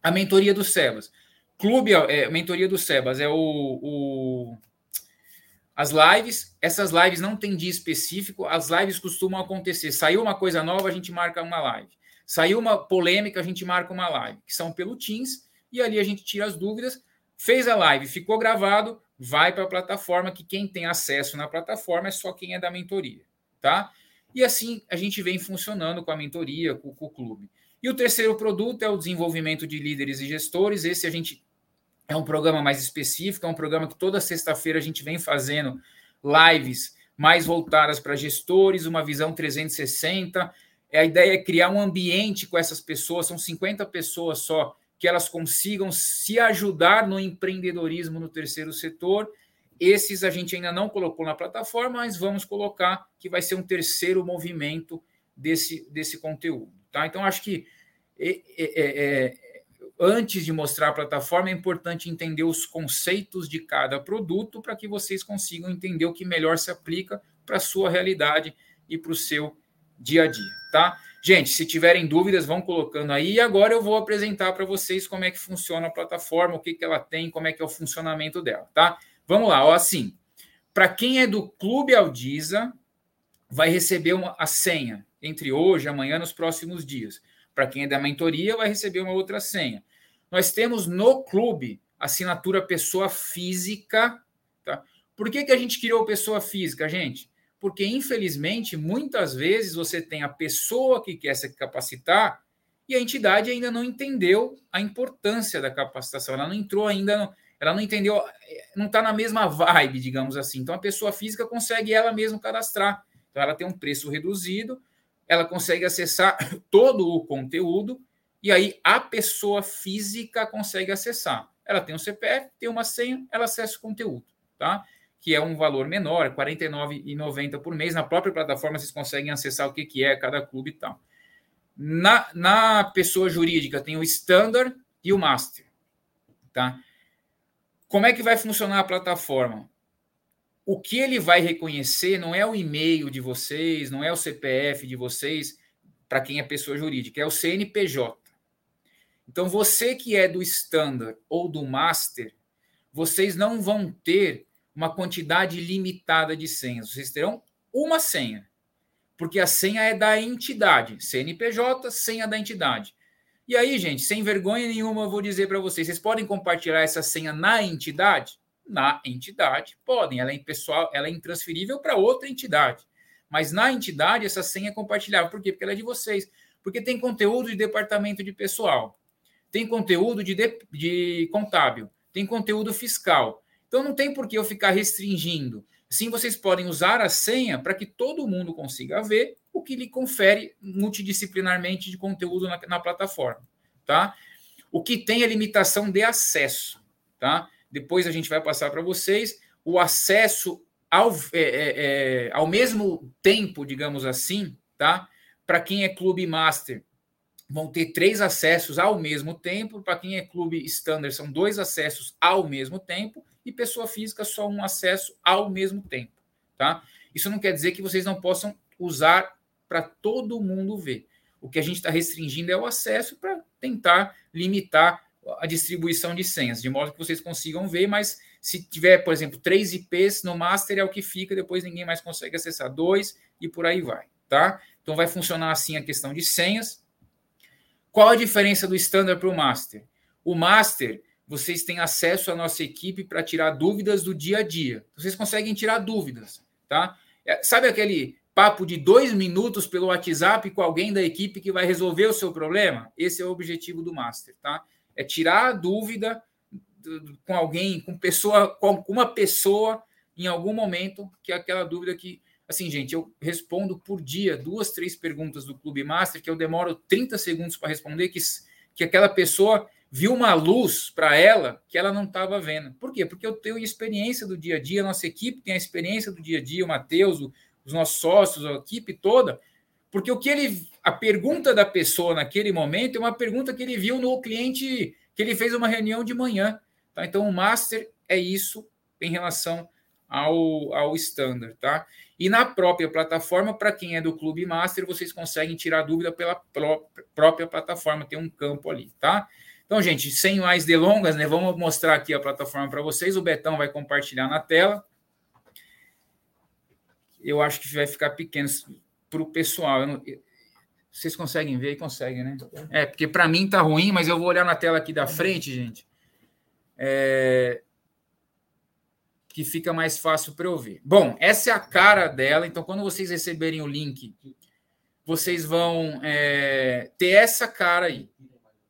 A mentoria do Sebas. Clube, é, mentoria do Sebas é o, o as lives, essas lives não tem dia específico, as lives costumam acontecer. Saiu uma coisa nova, a gente marca uma live. Saiu uma polêmica, a gente marca uma live, que são pelo Teams, e ali a gente tira as dúvidas. Fez a live, ficou gravado, vai para a plataforma, que quem tem acesso na plataforma é só quem é da mentoria, tá? E assim a gente vem funcionando com a mentoria, com, com o clube. E o terceiro produto é o desenvolvimento de líderes e gestores. Esse a gente é um programa mais específico, é um programa que toda sexta-feira a gente vem fazendo lives mais voltadas para gestores, uma visão 360. É, a ideia é criar um ambiente com essas pessoas, são 50 pessoas só, que elas consigam se ajudar no empreendedorismo no terceiro setor. Esses a gente ainda não colocou na plataforma, mas vamos colocar que vai ser um terceiro movimento desse, desse conteúdo. Tá? Então, acho que é, é, é antes de mostrar a plataforma, é importante entender os conceitos de cada produto para que vocês consigam entender o que melhor se aplica para a sua realidade e para o seu dia a dia, tá? Gente, se tiverem dúvidas, vão colocando aí. E agora eu vou apresentar para vocês como é que funciona a plataforma, o que, que ela tem, como é que é o funcionamento dela, tá? Vamos lá, ó, assim. Para quem é do Clube Aldiza, vai receber uma, a senha entre hoje amanhã nos próximos dias. Para quem é da mentoria, vai receber uma outra senha. Nós temos no clube assinatura pessoa física. Tá? Por que, que a gente criou pessoa física, gente? Porque, infelizmente, muitas vezes você tem a pessoa que quer se capacitar e a entidade ainda não entendeu a importância da capacitação. Ela não entrou ainda, ela não entendeu, não está na mesma vibe, digamos assim. Então, a pessoa física consegue ela mesma cadastrar. Então, ela tem um preço reduzido ela consegue acessar todo o conteúdo e aí a pessoa física consegue acessar. Ela tem um CPF, tem uma senha, ela acessa o conteúdo, tá? Que é um valor menor, R$ 49,90 por mês. Na própria plataforma vocês conseguem acessar o que, que é cada clube e tal. Na, na pessoa jurídica tem o Standard e o Master, tá? Como é que vai funcionar a plataforma? o que ele vai reconhecer não é o e-mail de vocês, não é o CPF de vocês, para quem é pessoa jurídica, é o CNPJ. Então, você que é do standard ou do master, vocês não vão ter uma quantidade limitada de senhas. Vocês terão uma senha, porque a senha é da entidade. CNPJ, senha da entidade. E aí, gente, sem vergonha nenhuma, eu vou dizer para vocês: vocês podem compartilhar essa senha na entidade? na entidade. Podem, ela é pessoal, ela é intransferível para outra entidade. Mas na entidade essa senha é compartilhável. Por quê? Porque ela é de vocês. Porque tem conteúdo de departamento de pessoal, tem conteúdo de, de, de contábil, tem conteúdo fiscal. Então não tem por que eu ficar restringindo. Sim, vocês podem usar a senha para que todo mundo consiga ver o que lhe confere multidisciplinarmente de conteúdo na, na plataforma, tá? O que tem é limitação de acesso, tá? depois a gente vai passar para vocês, o acesso ao, é, é, é, ao mesmo tempo, digamos assim, tá? Para quem é clube master, vão ter três acessos ao mesmo tempo. Para quem é clube standard, são dois acessos ao mesmo tempo. E pessoa física, só um acesso ao mesmo tempo, tá? Isso não quer dizer que vocês não possam usar para todo mundo ver. O que a gente está restringindo é o acesso para tentar limitar a distribuição de senhas, de modo que vocês consigam ver, mas Se tiver, por exemplo, três IPs no master é o que fica, depois ninguém mais consegue acessar dois e por aí vai, tá? Então vai funcionar assim a questão de senhas. Qual a diferença do standard para o master? O master, vocês têm acesso à nossa equipe para tirar dúvidas do dia a dia. Vocês conseguem tirar dúvidas, tá? É, sabe aquele papo de dois minutos pelo WhatsApp com alguém da equipe que vai resolver o seu problema? Esse é o objetivo do master, tá? É tirar a dúvida com alguém, com pessoa, com uma pessoa em algum momento, que é aquela dúvida que, assim, gente, eu respondo por dia duas, três perguntas do Clube Master que eu demoro 30 segundos para responder, que, que aquela pessoa viu uma luz para ela que ela não estava vendo. Por quê? Porque eu tenho experiência do dia a dia, a nossa equipe tem a experiência do dia a dia, o Matheus, os nossos sócios, a equipe toda, porque o que ele, a pergunta da pessoa naquele momento é uma pergunta que ele viu no cliente que ele fez uma reunião de manhã. Tá? Então, o master é isso em relação ao, ao standard. Tá? E na própria plataforma, para quem é do Clube Master, vocês conseguem tirar dúvida pela pró própria plataforma, tem um campo ali. Tá? Então, gente, sem mais delongas, né, vamos mostrar aqui a plataforma para vocês. O Betão vai compartilhar na tela. Eu acho que vai ficar pequeno para o pessoal. Não, vocês conseguem ver? Conseguem, né? É, porque para mim tá ruim, mas eu vou olhar na tela aqui da frente, gente é, que fica mais fácil para eu ver. Bom, essa é a cara dela, então quando vocês receberem o link, vocês vão é, ter essa cara aí,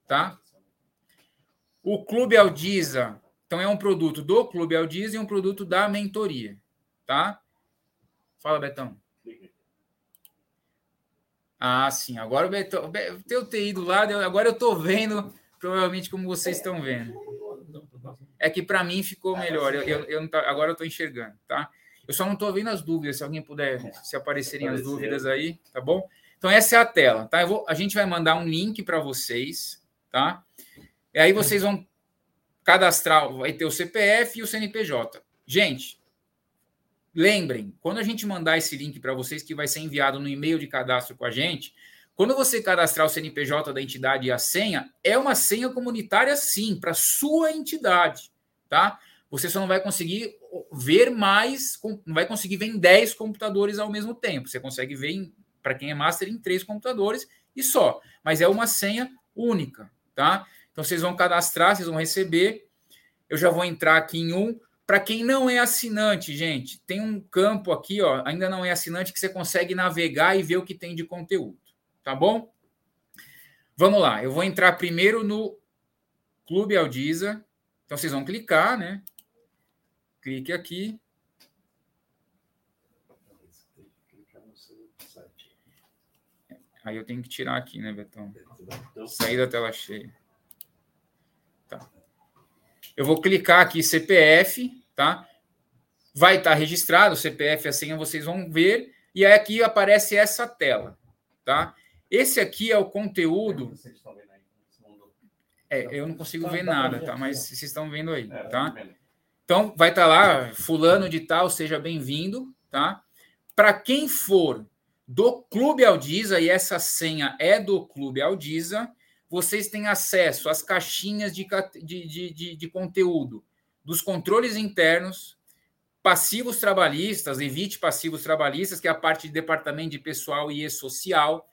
tá? O Clube Aldiza, então é um produto do Clube Aldiza e um produto da mentoria, tá? Fala, Betão. Ah, sim. Agora o Betão. Eu ter ido lá, agora eu estou vendo, provavelmente, como vocês estão vendo é que para mim ficou melhor. Eu, eu, eu tá, agora eu estou enxergando, tá? Eu só não estou vendo as dúvidas. Se alguém puder, se aparecerem as dúvidas aí, tá bom? Então essa é a tela, tá? Vou, a gente vai mandar um link para vocês, tá? E aí vocês vão cadastrar, vai ter o CPF e o CNPJ. Gente, lembrem, quando a gente mandar esse link para vocês, que vai ser enviado no e-mail de cadastro com a gente, quando você cadastrar o CNPJ da entidade e a senha, é uma senha comunitária sim, para sua entidade tá? Você só não vai conseguir ver mais, não vai conseguir ver em 10 computadores ao mesmo tempo. Você consegue ver, para quem é master, em três computadores e só. Mas é uma senha única, tá? Então vocês vão cadastrar, vocês vão receber. Eu já vou entrar aqui em um. Para quem não é assinante, gente, tem um campo aqui, ó, ainda não é assinante, que você consegue navegar e ver o que tem de conteúdo, tá bom? Vamos lá, eu vou entrar primeiro no Clube Aldiza. Então vocês vão clicar, né? Clique aqui. Aí eu tenho que tirar aqui, né, Betão? Sair da tela cheia. Tá. Eu vou clicar aqui CPF, tá? Vai estar registrado o CPF, a senha vocês vão ver. E aí aqui aparece essa tela, tá? Esse aqui é o conteúdo é, eu não consigo ver nada, tá? Mas vocês estão vendo aí, é, tá? Então, vai estar tá lá, fulano de tal, seja bem-vindo, tá? Para quem for do Clube Aldiza, e essa senha é do Clube Aldiza, vocês têm acesso às caixinhas de, de, de, de conteúdo dos controles internos, passivos trabalhistas, evite passivos trabalhistas, que é a parte de departamento de pessoal e social,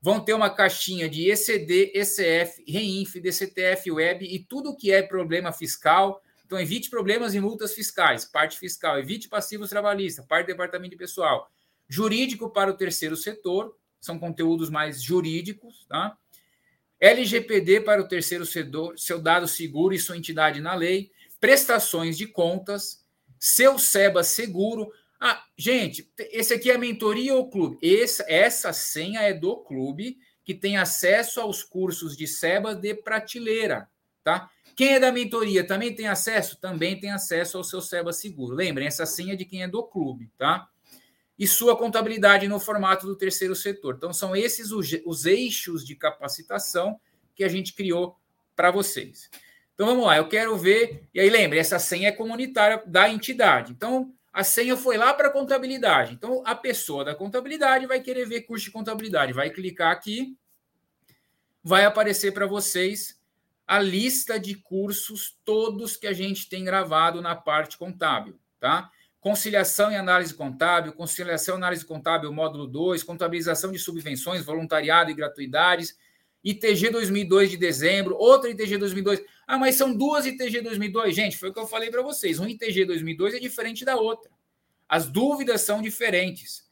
vão ter uma caixinha de ECD, ECF, REINF, DCTF Web e tudo que é problema fiscal. Então, evite problemas e multas fiscais, parte fiscal, evite passivos trabalhistas, parte do departamento de pessoal. Jurídico para o terceiro setor, são conteúdos mais jurídicos, tá? LGPD para o terceiro setor, seu dado seguro e sua entidade na lei, prestações de contas, seu SEBA seguro, ah, gente, esse aqui é a mentoria ou clube? Essa, essa senha é do clube que tem acesso aos cursos de SEBA de prateleira, tá? Quem é da mentoria também tem acesso? Também tem acesso ao seu SEBA seguro. Lembrem, essa senha é de quem é do clube, tá? E sua contabilidade no formato do terceiro setor. Então, são esses os, os eixos de capacitação que a gente criou para vocês. Então, vamos lá, eu quero ver. E aí, lembre, essa senha é comunitária da entidade. Então, a senha foi lá para contabilidade. Então, a pessoa da contabilidade vai querer ver curso de contabilidade. Vai clicar aqui, vai aparecer para vocês a lista de cursos todos que a gente tem gravado na parte contábil, tá? Conciliação e análise contábil, conciliação e análise contábil módulo 2, contabilização de subvenções, voluntariado e gratuidades, ITG 2002 de dezembro, outra ITG 2002. Ah, mas são duas ITG 2002. Gente, foi o que eu falei para vocês. Um ITG 2002 é diferente da outra. As dúvidas são diferentes.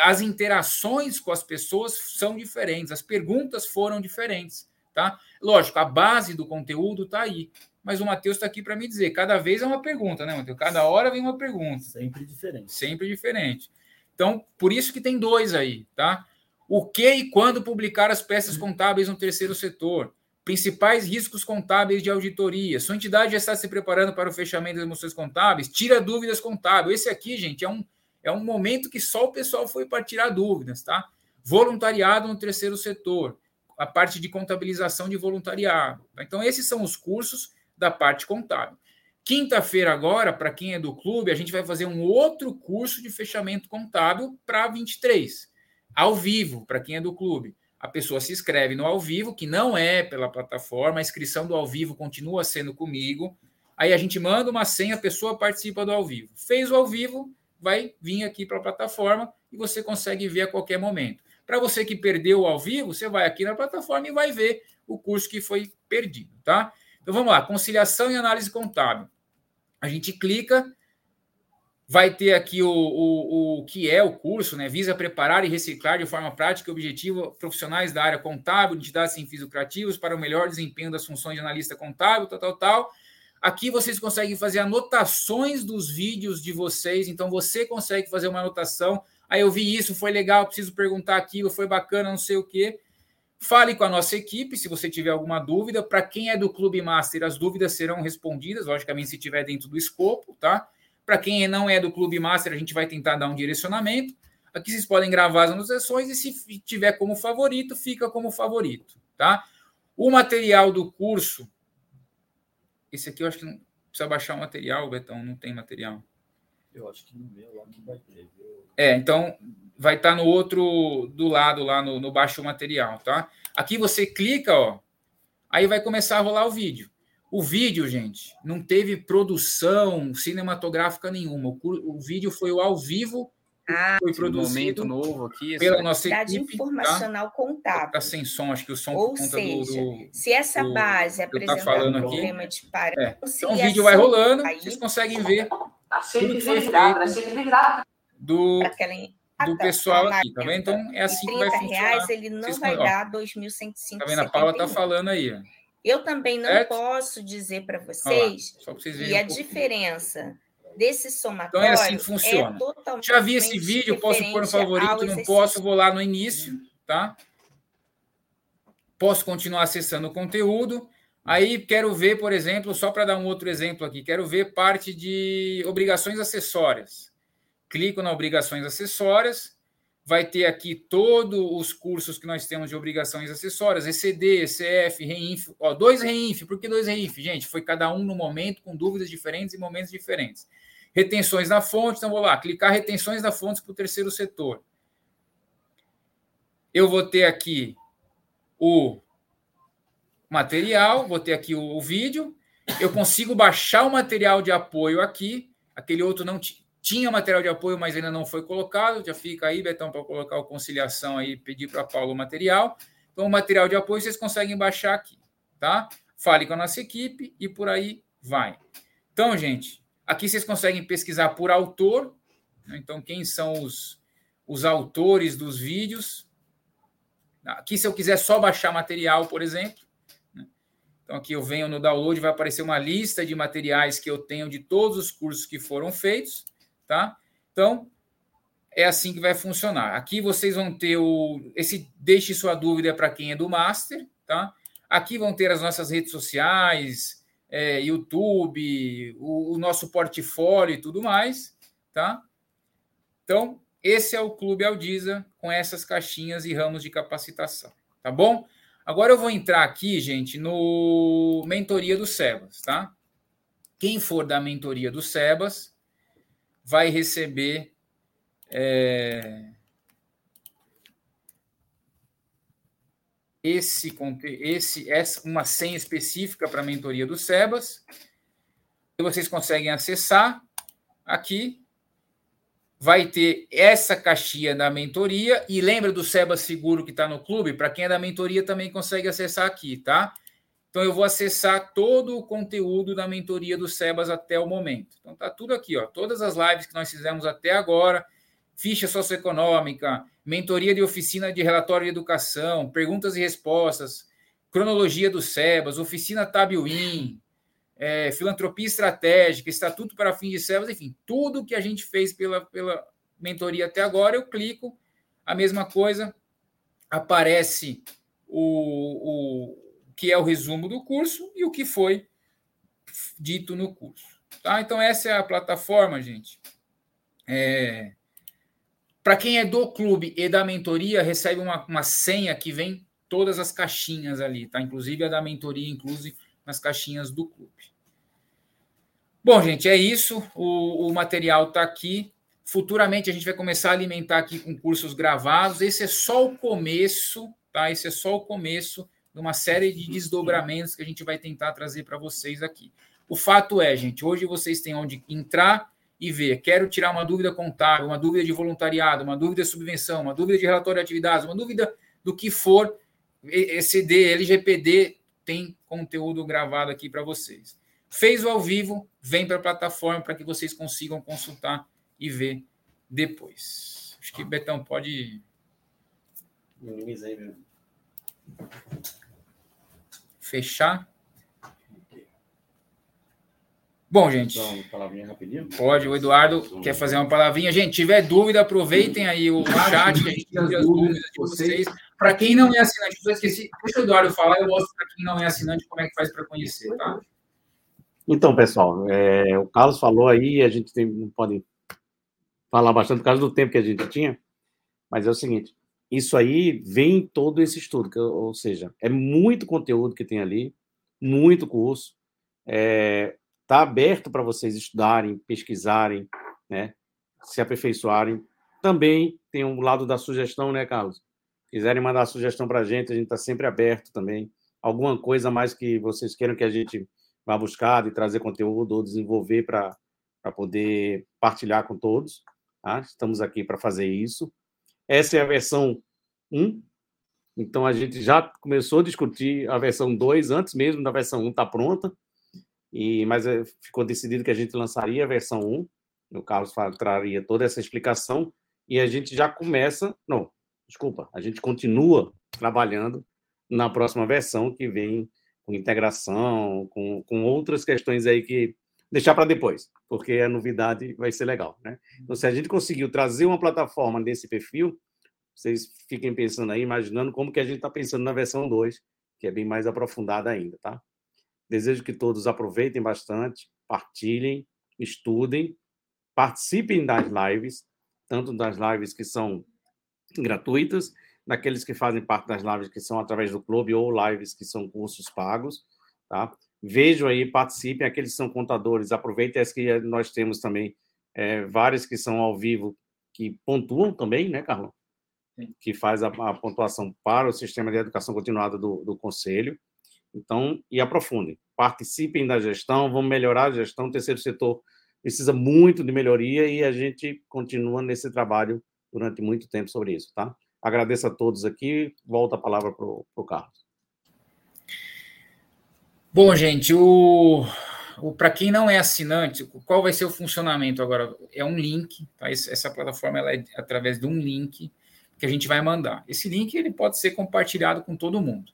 As interações com as pessoas são diferentes. As perguntas foram diferentes. Tá? Lógico, a base do conteúdo está aí. Mas o Matheus está aqui para me dizer. Cada vez é uma pergunta, né, Matheus? Cada hora vem uma pergunta. Sempre diferente. Sempre diferente. Então, por isso que tem dois aí, tá? O que e quando publicar as peças contábeis no terceiro setor? Principais riscos contábeis de auditoria. Sua entidade já está se preparando para o fechamento das emoções contábeis? Tira dúvidas contábeis. Esse aqui, gente, é um, é um momento que só o pessoal foi para tirar dúvidas, tá? Voluntariado no terceiro setor. A parte de contabilização de voluntariado. Então, esses são os cursos da parte contábil. Quinta-feira, agora, para quem é do clube, a gente vai fazer um outro curso de fechamento contábil para 23, ao vivo, para quem é do clube. A pessoa se inscreve no ao vivo, que não é pela plataforma, a inscrição do ao vivo continua sendo comigo. Aí a gente manda uma senha, a pessoa participa do ao vivo. Fez o ao vivo, vai vir aqui para a plataforma e você consegue ver a qualquer momento. Para você que perdeu o ao vivo, você vai aqui na plataforma e vai ver o curso que foi perdido, tá? Então vamos lá, conciliação e análise contábil. A gente clica, vai ter aqui o, o, o que é o curso, né? Visa preparar e reciclar de forma prática e objetiva profissionais da área contábil, entidades sem fins lucrativos para o melhor desempenho das funções de analista contábil, tal, tal, tal. Aqui vocês conseguem fazer anotações dos vídeos de vocês, então você consegue fazer uma anotação. Aí eu vi isso, foi legal, preciso perguntar aquilo, foi bacana, não sei o quê. Fale com a nossa equipe se você tiver alguma dúvida. Para quem é do Clube Master, as dúvidas serão respondidas, logicamente, se estiver dentro do escopo, tá? Para quem não é do Clube Master, a gente vai tentar dar um direcionamento. Aqui vocês podem gravar as anotações e se tiver como favorito, fica como favorito, tá? O material do curso, esse aqui eu acho que não precisa baixar o material, Betão, não tem material. Eu acho que no meu lá que vai ter. É, então vai estar tá no outro do lado, lá no, no baixo material, tá? Aqui você clica, ó, aí vai começar a rolar o vídeo. O vídeo, gente, não teve produção cinematográfica nenhuma. O, o vídeo foi o ao vivo, ah, foi produzido novo aqui, pela nossa equipe. informacional tá? contábil. Tá sem som, acho que o som Ou seja, do, do, se essa do, base apresentar tá falando um aqui, problema de para... É. Então o vídeo vai rolando, aí, vocês conseguem ver tudo que foi feito do, do pessoal aqui, tá vendo? Então é assim que vai funcionar. reais ele não Vocês, vai dar 2.151. Tá vendo? A Paula tá falando aí. Eu também não Certo? posso dizer para Olha lá, vocês vocês a um pouquinho. diferença desse somatório Então é assim que funciona. é Já vi esse vídeo, posso pôr no favorito, não posso, vou lá no início, tá? Posso continuar acessando o conteúdo. Aí quero ver, por exemplo, só para dar um outro exemplo aqui, quero ver parte de obrigações acessórias. Clico na obrigações acessórias, vai ter aqui todos os cursos que nós temos de obrigações acessórias, ECD, ECF, REINF, ó, dois REINF, por que dois REINF? Gente, foi cada um no momento, com dúvidas diferentes e momentos diferentes. Retenções na fonte, então vou lá, clicar retenções da fonte para o terceiro setor. Eu vou ter aqui o material, vou ter aqui o, o vídeo, eu consigo baixar o material de apoio aqui, aquele outro não ti- tinha material de apoio, mas ainda não foi colocado, já fica aí, Betão, para colocar o conciliação aí, pedir para a o material. Então, o material de apoio vocês conseguem baixar aqui, tá? Fale com a nossa equipe e por aí vai. Então, gente, aqui vocês conseguem pesquisar por autor, né? então quem são os, os autores dos vídeos. Aqui, se eu quiser só baixar material, por exemplo, né? então aqui eu venho no download, vai aparecer uma lista de materiais que eu tenho de todos os cursos que foram feitos, tá? Então, é assim que vai funcionar. Aqui vocês vão ter o esse deixe sua dúvida para quem é do master, tá? Aqui vão ter as nossas redes sociais, é, YouTube, o, o nosso portfólio e tudo mais, tá? Então, esse é o Clube Aldiza com essas caixinhas e ramos de capacitação, tá bom? Agora eu vou entrar aqui, gente, no mentoria do Sebas, tá? Quem for da mentoria do Sebas vai receber é, esse, esse, essa, uma senha específica para a mentoria do Sebas. E vocês conseguem acessar aqui. Vai ter essa caixinha da mentoria. E lembra do Sebas Seguro que está no clube? Para quem é da mentoria também consegue acessar aqui, tá? Então eu vou acessar todo o conteúdo da mentoria do Sebas até o momento. Então tá tudo aqui, ó. Todas as lives que nós fizemos até agora, ficha socioeconômica, mentoria de oficina de relatório de educação, perguntas e respostas, cronologia do SEBAS, oficina Tabuin, é, filantropia estratégica, estatuto para fins de SEBAS, enfim, tudo que a gente fez pela, pela mentoria até agora, eu clico, a mesma coisa, aparece o, o que é o resumo do curso e o que foi dito no curso. Tá? Então, essa é a plataforma, gente. É, para quem é do clube e da mentoria, recebe uma, uma senha que vem todas as caixinhas ali, tá? Inclusive a da mentoria, inclusive nas caixinhas do clube. Bom, gente, é isso. O, o material está aqui. Futuramente a gente vai começar a alimentar aqui com cursos gravados. Esse é só o começo, tá? Esse é só o começo de uma série de desdobramentos que a gente vai tentar trazer para vocês aqui. O fato é, gente, hoje vocês têm onde entrar e ver, quero tirar uma dúvida contábil, uma dúvida de voluntariado, uma dúvida de subvenção, uma dúvida de relatório de atividades, uma dúvida do que for, ECD, LGPD, tem conteúdo gravado aqui para vocês. Fez o ao vivo, vem para a plataforma para que vocês consigam consultar e ver depois. Acho que Betão pode. Minimizei mesmo. Fechar. Bom, gente. Pode, o Eduardo quer fazer uma palavrinha. Gente, tiver dúvida, aproveitem aí o chat, que a gente tem as dúvidas de vocês. Para quem não é assinante, eu esqueci, deixa o Eduardo falar, eu mostro para quem não é assinante como é que faz para conhecer, tá? Então, pessoal, é, o Carlos falou aí, a gente tem, não pode falar bastante por causa do tempo que a gente tinha, mas é o seguinte, isso aí vem todo esse estudo, que, ou seja, é muito conteúdo que tem ali, muito curso, é, está aberto para vocês estudarem, pesquisarem, né? se aperfeiçoarem. Também tem um lado da sugestão, né, Carlos? Quiserem mandar sugestão para a gente, a gente está sempre aberto também. Alguma coisa mais que vocês queiram que a gente vá buscar e trazer conteúdo ou desenvolver para poder partilhar com todos. Tá? Estamos aqui para fazer isso. Essa é a versão 1. Então, a gente já começou a discutir a versão 2 antes mesmo da versão 1 estar tá pronta. E, mas eh, ficou decidido que a gente lançaria a versão 1. O Carlos traria toda essa explicação e a gente já começa. Não, desculpa, a gente continua trabalhando na próxima versão que vem com integração, com, com outras questões aí que deixar para depois, porque a novidade vai ser legal, né? Então, se a gente conseguiu trazer uma plataforma desse perfil, vocês fiquem pensando aí, imaginando como que a gente está pensando na versão 2, que é bem mais aprofundada ainda, tá? Desejo que todos aproveitem bastante, partilhem, estudem, participem das lives, tanto das lives que são gratuitas, daqueles que fazem parte das lives que são através do clube ou lives que são cursos pagos, tá? Vejam aí, participem, aqueles que são contadores, aproveitem as que nós temos também, é, várias que são ao vivo, que pontuam também, né, Carlão? Que faz a, a, pontuação para o sistema de educação continuada do, do Conselho. Então, e aprofundem, participem da gestão, vamos melhorar a gestão. O terceiro setor precisa muito de melhoria e a gente continua nesse trabalho durante muito tempo sobre isso, tá? Agradeço a todos aqui, volta a palavra para o Carlos. Bom, gente, o, o para quem não é assinante, qual vai ser o funcionamento agora? É um link, tá? Essa plataforma ela é através de um link que a gente vai mandar. Esse link ele pode ser compartilhado com todo mundo.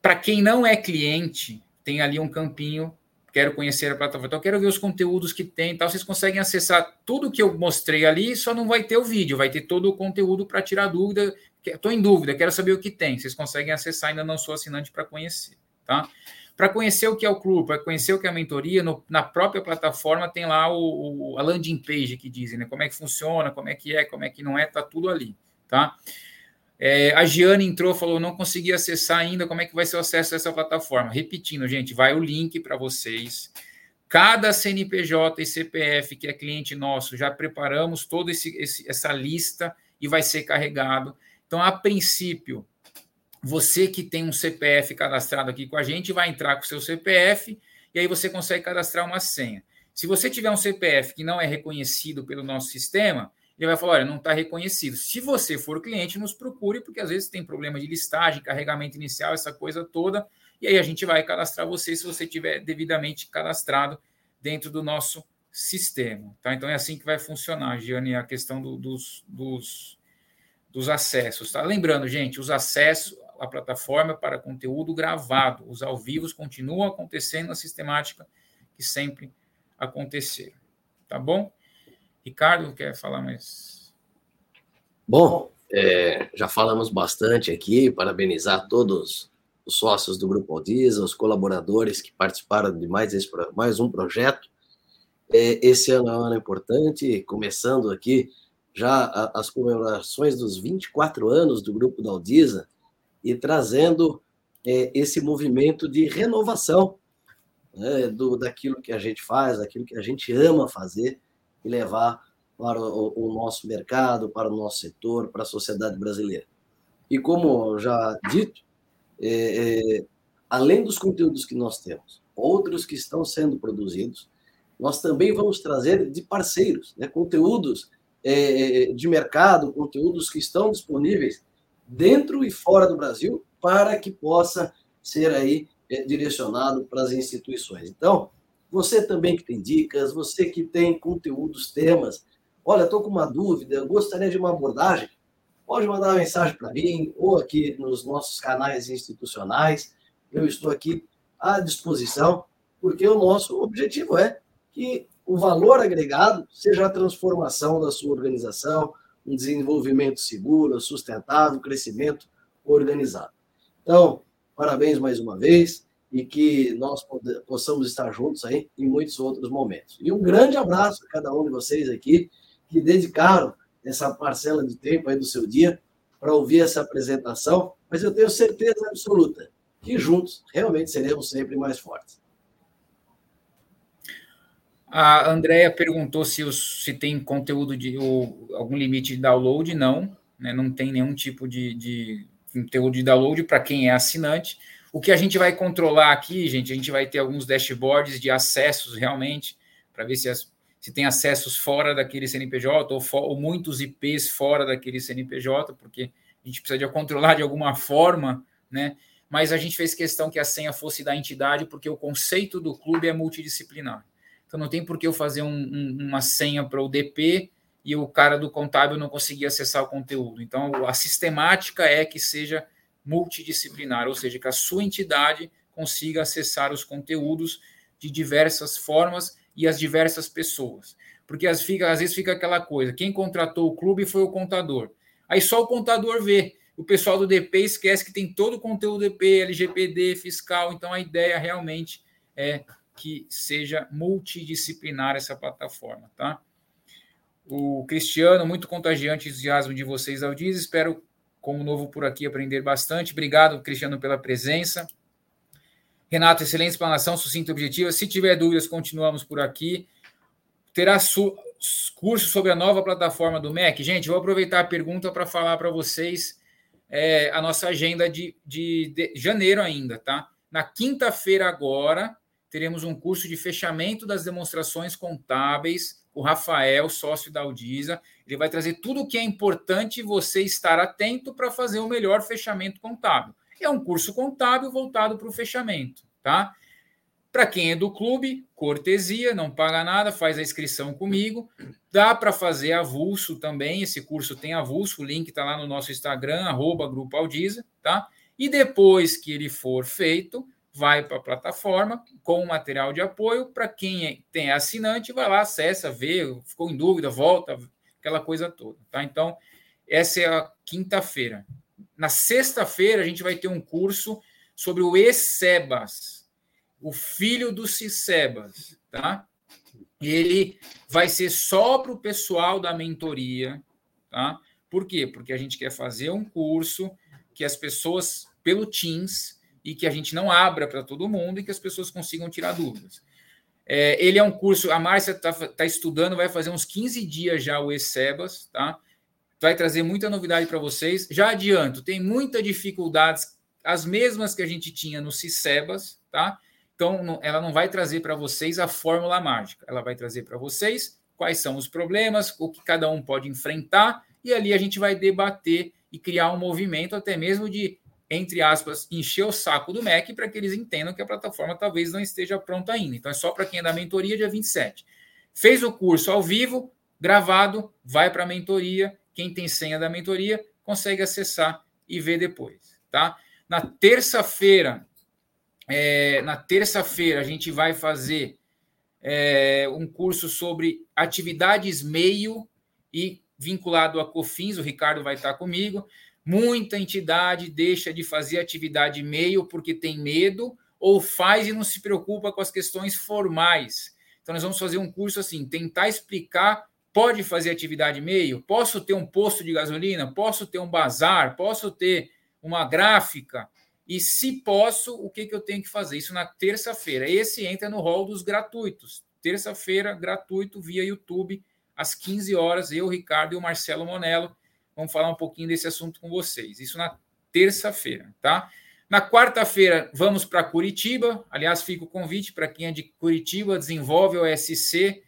Para quem não é cliente, tem ali um campinho. Quero conhecer a plataforma, então quero ver os conteúdos que tem. Tal. Vocês conseguem acessar tudo que eu mostrei ali, só não vai ter o vídeo, vai ter todo o conteúdo para tirar dúvida. Estou em dúvida, quero saber o que tem. Vocês conseguem acessar, ainda não sou assinante para conhecer. Tá? Para conhecer o que é o clube, para conhecer o que é a mentoria, no, na própria plataforma tem lá o, o, a landing page que dizem, né? Como é que funciona, como é que é, como é que não é, tá tudo ali, tá? É, a Giane entrou, falou, não consegui acessar ainda, como é que vai ser o acesso a essa plataforma? Repetindo, gente, vai o link para vocês. Cada CNPJ e CPF que é cliente nosso, já preparamos toda essa lista e vai ser carregado. Então, a princípio, você que tem um CPF cadastrado aqui com a gente vai entrar com o seu CPF e aí você consegue cadastrar uma senha. Se você tiver um CPF que não é reconhecido pelo nosso sistema, ele vai falar: olha, não está reconhecido. Se você for cliente, nos procure, porque às vezes tem problema de listagem, carregamento inicial, essa coisa toda, e aí a gente vai cadastrar você se você tiver devidamente cadastrado dentro do nosso sistema. Tá? Então é assim que vai funcionar, Giane, a questão do, dos, dos, dos acessos. Tá? Lembrando, gente, os acessos à plataforma para conteúdo gravado, os ao vivos continuam acontecendo na sistemática que sempre aconteceram. Tá bom? Ricardo, quer falar mais? Bom, é, já falamos bastante aqui, parabenizar todos os sócios do Grupo Aldiza, os colaboradores que participaram de mais, esse, mais um projeto. É, esse ano é um ano importante, começando aqui já as comemorações dos 24 anos do Grupo da Aldiza e trazendo é, esse movimento de renovação né, do, daquilo que a gente faz, daquilo que a gente ama fazer, e levar para o, o nosso mercado, para o nosso setor, para a sociedade brasileira. E como já dito, é, é, além dos conteúdos que nós temos, outros que estão sendo produzidos, nós também vamos trazer de parceiros, né, conteúdos é, de mercado, conteúdos que estão disponíveis dentro e fora do Brasil para que possa ser aí é, direcionado para as instituições. Então, você também que tem dicas, você que tem conteúdos, temas, olha, estou com uma dúvida, gostaria de uma abordagem, pode mandar uma mensagem para mim, ou aqui nos nossos canais institucionais, eu estou aqui à disposição, porque o nosso objetivo é que o valor agregado seja a transformação da sua organização, um desenvolvimento seguro, sustentável, crescimento organizado. Então, parabéns mais uma vez e que nós possamos estar juntos aí em muitos outros momentos. E um grande abraço a cada um de vocês aqui que dedicaram essa parcela de tempo aí do seu dia para ouvir essa apresentação, mas eu tenho certeza absoluta que juntos realmente seremos sempre mais fortes. A Andrea perguntou se, os, se tem conteúdo de ou, algum limite de download. Não, né, não tem nenhum tipo de, de conteúdo de download para quem é assinante. O que a gente vai controlar aqui, gente, a gente vai ter alguns dashboards de acessos realmente, para ver se, as, se tem acessos fora daquele CNPJ ou, for, ou, muitos IPs fora daquele CNPJ, porque a gente precisa de controlar de alguma forma, né? Mas a gente fez questão que a senha fosse da entidade, porque o conceito do clube é multidisciplinar. Então não tem por que eu fazer um, um, uma senha para o DP e o cara do contábil não conseguir acessar o conteúdo. Então a sistemática é que seja multidisciplinar, ou seja, que a sua entidade consiga acessar os conteúdos de diversas formas e as diversas pessoas. Porque às, às vezes fica aquela coisa: quem contratou o clube foi o contador. Aí só o contador vê. O pessoal do DP esquece que tem todo o conteúdo DP, LGPD, fiscal. Então a ideia realmente é que seja multidisciplinar essa plataforma, tá? O Cristiano, muito contagiante entusiasmo de vocês ao diz. Espero, como novo por aqui, aprender bastante. Obrigado, Cristiano, pela presença. Renato, excelente explanação, sucinta e objetiva. Se tiver dúvidas, continuamos por aqui. Terá curso sobre a nova plataforma do MEC? Gente, vou aproveitar a pergunta para falar para vocês é, a nossa agenda de, de, de janeiro ainda, tá? Na quinta-feira agora, teremos um curso de fechamento das demonstrações contábeis. O Rafael, sócio da Audisa, ele vai trazer tudo o que é importante você estar atento para fazer o melhor fechamento contábil. É um curso contábil voltado para o fechamento, tá? Para quem é do clube, cortesia, não paga nada, faz a inscrição comigo. Dá para fazer avulso também, esse curso tem avulso, o link está lá no nosso Instagram, arroba Grupo Aldiza, tá? E depois que ele for feito, vai para a plataforma com o material de apoio. Para quem é, tem assinante, vai lá, acessa, vê, ficou em dúvida, volta, aquela coisa toda. Tá? Então, essa é a quinta-feira. Na sexta-feira, a gente vai ter um curso sobre o ESEBAS, o filho do Cicebas. Tá? Ele vai ser só para o pessoal da mentoria. Tá? Por quê? Porque a gente quer fazer um curso que as pessoas, pelo Teams, e que a gente não abra para todo mundo e que as pessoas consigam tirar dúvidas. É, ele é um curso, a Márcia está tá estudando, vai fazer uns 15 dias já o ESEBAS, tá? Vai trazer muita novidade para vocês. Já adianto, tem muitas dificuldades as mesmas que a gente tinha no Cicebas, tá? Então, ela não vai trazer para vocês a fórmula mágica, ela vai trazer para vocês quais são os problemas, o que cada um pode enfrentar, e ali a gente vai debater e criar um movimento até mesmo de, entre aspas, encher o saco do MEC para que eles entendam que a plataforma talvez não esteja pronta ainda. Então, é só para quem é da mentoria, dia 27. Fez o curso ao vivo, gravado, vai para a mentoria. Quem tem senha da mentoria consegue acessar e ver depois, tá? Na terça-feira, é, na terça-feira a gente vai fazer é, um curso sobre atividades meio e vinculado a COFINS, o Ricardo vai estar comigo. Muita entidade deixa de fazer atividade meio porque tem medo ou faz e não se preocupa com as questões formais. Então, nós vamos fazer um curso assim, tentar explicar. Pode fazer atividade meio? Posso ter um posto de gasolina? Posso ter um bazar? Posso ter uma gráfica? E se posso, o que, que eu tenho que fazer? Isso na terça-feira. Esse entra no rol dos gratuitos. Terça-feira, gratuito, via YouTube, às 15 horas. Eu, Ricardo e o Marcelo Monello vamos falar um pouquinho desse assunto com vocês. Isso na terça-feira, tá? Na quarta-feira, vamos para Curitiba. Aliás, fica o convite para quem é de Curitiba, desenvolve o SC.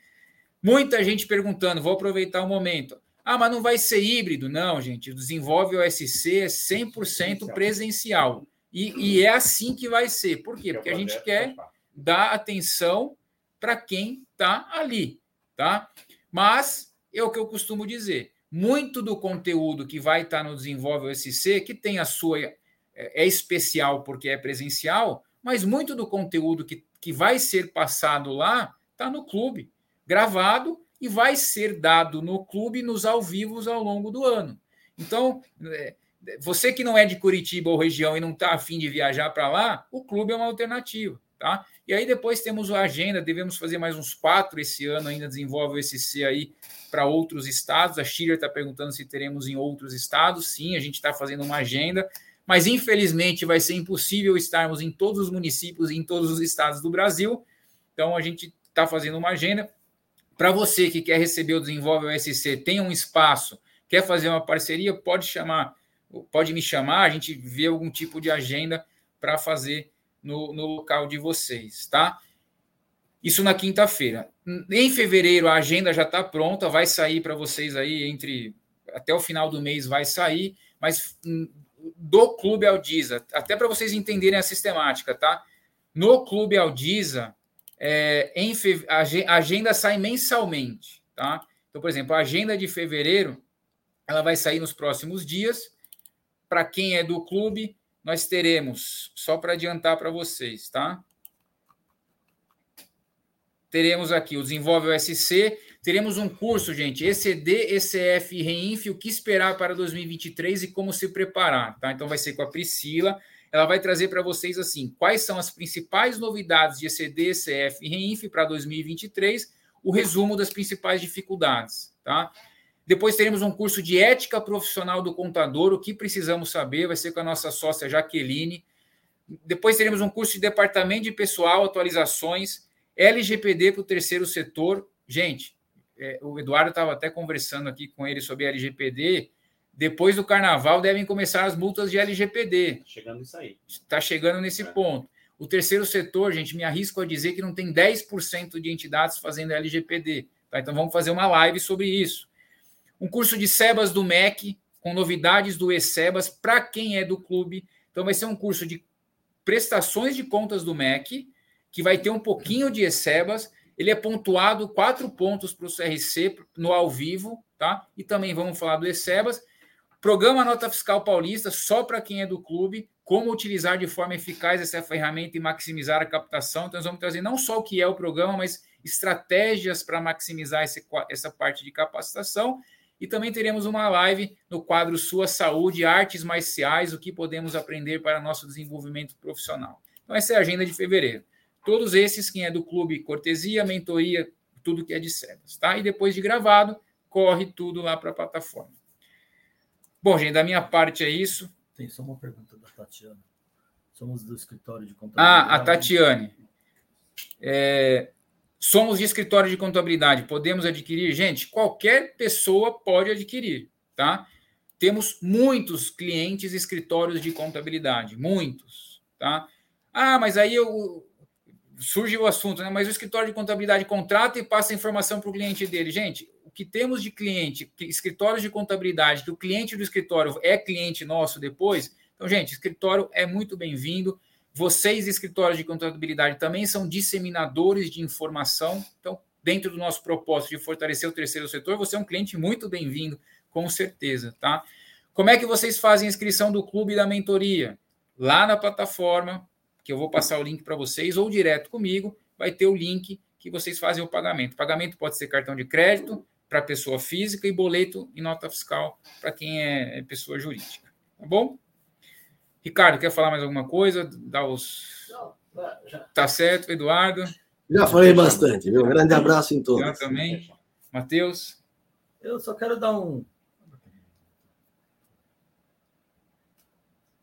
Muita gente perguntando, vou aproveitar o momento. Ah, mas não vai ser híbrido? Não, gente. Desenvolve o SC é 100% presencial. E, e, é assim que vai ser. Por quê? Porque a gente quer dar atenção para quem está ali, tá? Mas é o que eu costumo dizer. Muito do conteúdo que vai estar tá no Desenvolve SC, que tem a sua. É, é especial porque é presencial, mas muito do conteúdo que, que vai ser passado lá está no clube, gravado e vai ser dado no clube nos ao vivos ao longo do ano. Então, é, você que não é de Curitiba ou região e não está afim de viajar para lá, o clube é uma alternativa. Tá? E aí depois temos a agenda, devemos fazer mais uns quatro esse ano, ainda desenvolve o SC aí para outros estados. A Schiller está perguntando se teremos em outros estados. Sim, a gente está fazendo uma agenda, mas infelizmente vai ser impossível estarmos em todos os municípios e em todos os estados do Brasil. Então a gente está fazendo uma agenda. Para você que quer receber o Desenvolve o SC, tem um espaço, quer fazer uma parceria, pode chamar pode me chamar, a gente vê algum tipo de agenda para fazer no, no local de vocês, tá? Isso na quinta-feira. Em fevereiro a agenda já está pronta, vai sair para vocês aí entre até o final do mês vai sair, mas hum, do Clube Aldiza, até para vocês entenderem a sistemática, tá? No Clube Aldiza, é, em fe... a agenda sai mensalmente, tá? Então, por exemplo, a agenda de fevereiro ela vai sair nos próximos dias para quem é do clube, nós teremos, só para adiantar para vocês, tá? Teremos aqui o Desenvolve o SC, teremos um curso, gente, ECD, ECF e Reinf, o que esperar para 2023 e como se preparar, tá? Então vai ser com a Priscila, ela vai trazer para vocês assim, quais são as principais novidades de ECD, ECF e Reinf para 2023, o resumo das principais dificuldades, tá? Depois teremos um curso de ética profissional do contador, o que precisamos saber, vai ser com a nossa sócia Jaqueline. Depois teremos um curso de departamento de pessoal, atualizações, LGPD para o terceiro setor. Gente, é, o Eduardo estava até conversando aqui com ele sobre LGPD. Depois do carnaval devem começar as multas de LGPD. Tá chegando isso aí. Está chegando nesse é. ponto. O terceiro setor, gente, me arrisco a dizer que não tem 10% de entidades fazendo LGPD. Tá? Então vamos fazer uma live sobre isso um curso de SEBAS do MEC, com novidades do eSebas para quem é do clube. Então, vai ser um curso de prestações de contas do MEC, que vai ter um pouquinho de eSebas. Ele é pontuado quatro pontos para o CRC no ao vivo, tá? E também vamos falar do eSebas. Programa Nota Fiscal Paulista, só para quem é do clube, como utilizar de forma eficaz essa ferramenta e maximizar a captação. Então, nós vamos trazer não só o que é o programa, mas estratégias para maximizar esse, essa parte de capacitação. E também teremos uma live no quadro Sua Saúde, Artes Marciais, o que podemos aprender para nosso desenvolvimento profissional. Então, essa é a agenda de fevereiro. Todos esses, quem é do clube, cortesia, mentoria, tudo que é de Sebas, tá? E depois de gravado, corre tudo lá para a plataforma. Bom, gente, da minha parte é isso. Tem só uma pergunta da Tatiana. Somos do escritório de contabilidade. Ah, a Tatiane. É, Somos de escritório de contabilidade, podemos adquirir? Gente, qualquer pessoa pode adquirir, tá? temos muitos clientes escritórios de contabilidade, muitos, tá? Ah, mas aí eu, surge o assunto, né? Mas o escritório de contabilidade contrata e passa a informação para o cliente dele. Gente, o que temos de cliente, escritórios de contabilidade, que o cliente do escritório é cliente nosso depois. Então, gente, escritório é muito bem-vindo. Vocês, escritórios de contabilidade, também são disseminadores de informação. Então, dentro do nosso propósito de fortalecer o terceiro setor, você é um cliente muito bem-vindo com certeza, tá? Como é que vocês fazem a inscrição do clube da mentoria? Lá na plataforma, que eu vou passar o link para vocês, ou direto comigo, vai ter o link que vocês fazem o pagamento. O pagamento pode ser cartão de crédito para pessoa física e boleto e nota fiscal para quem é, é pessoa jurídica. Tá bom? Ricardo, quer falar mais alguma coisa? Dá os. Tá certo, Eduardo? Já falei bastante, viu? Um grande abraço em todos. Eu também. Matheus? Eu só quero dar um.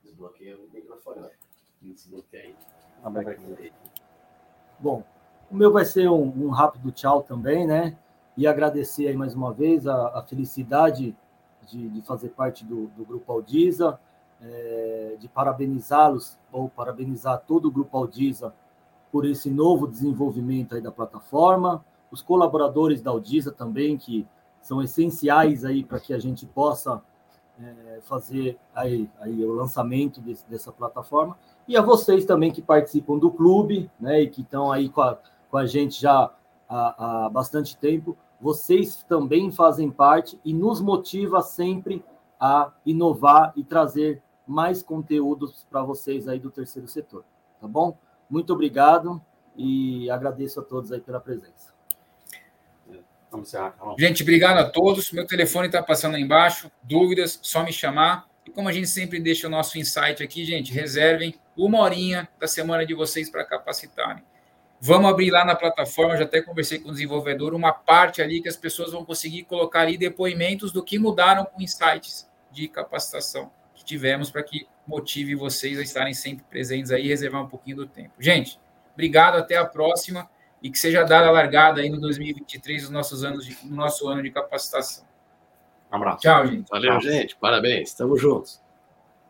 Desbloqueia o microfone. Desbloqueia Bom, o meu vai ser um, um, rápido tchau também, né? E agradecer aí mais uma vez a, a felicidade de, de, fazer parte do, do Grupo Aldiza, é, de parabenizá-los, ou parabenizar todo o Grupo Aldiza por esse novo desenvolvimento aí da plataforma, os colaboradores da Aldiza também, que são essenciais aí para que a gente possa é, fazer aí, aí o lançamento desse, dessa plataforma. E a vocês também que participam do clube, né, e que estão aí com a, com a gente já há, há bastante tempo, vocês também fazem parte e nos motiva sempre a inovar e trazer mais conteúdos para vocês aí do terceiro setor, tá bom? Muito obrigado e agradeço a todos aí pela presença. Gente, obrigado a todos. Meu telefone está passando aí embaixo. Dúvidas, só me chamar. E como a gente sempre deixa o nosso insight aqui, gente, reservem uma horinha da semana de vocês para capacitarem. Vamos abrir lá na plataforma, já até conversei com o desenvolvedor, uma parte ali que as pessoas vão conseguir colocar ali depoimentos do que mudaram com insights de capacitação tivemos para que motive vocês a estarem sempre presentes aí e reservar um pouquinho do tempo. Gente, obrigado, até a próxima e que seja dada a largada aí no 2023 nos nossos anos de, no nosso ano de capacitação. Um abraço. Tchau, gente. Valeu, gente. Parabéns. Estamos juntos.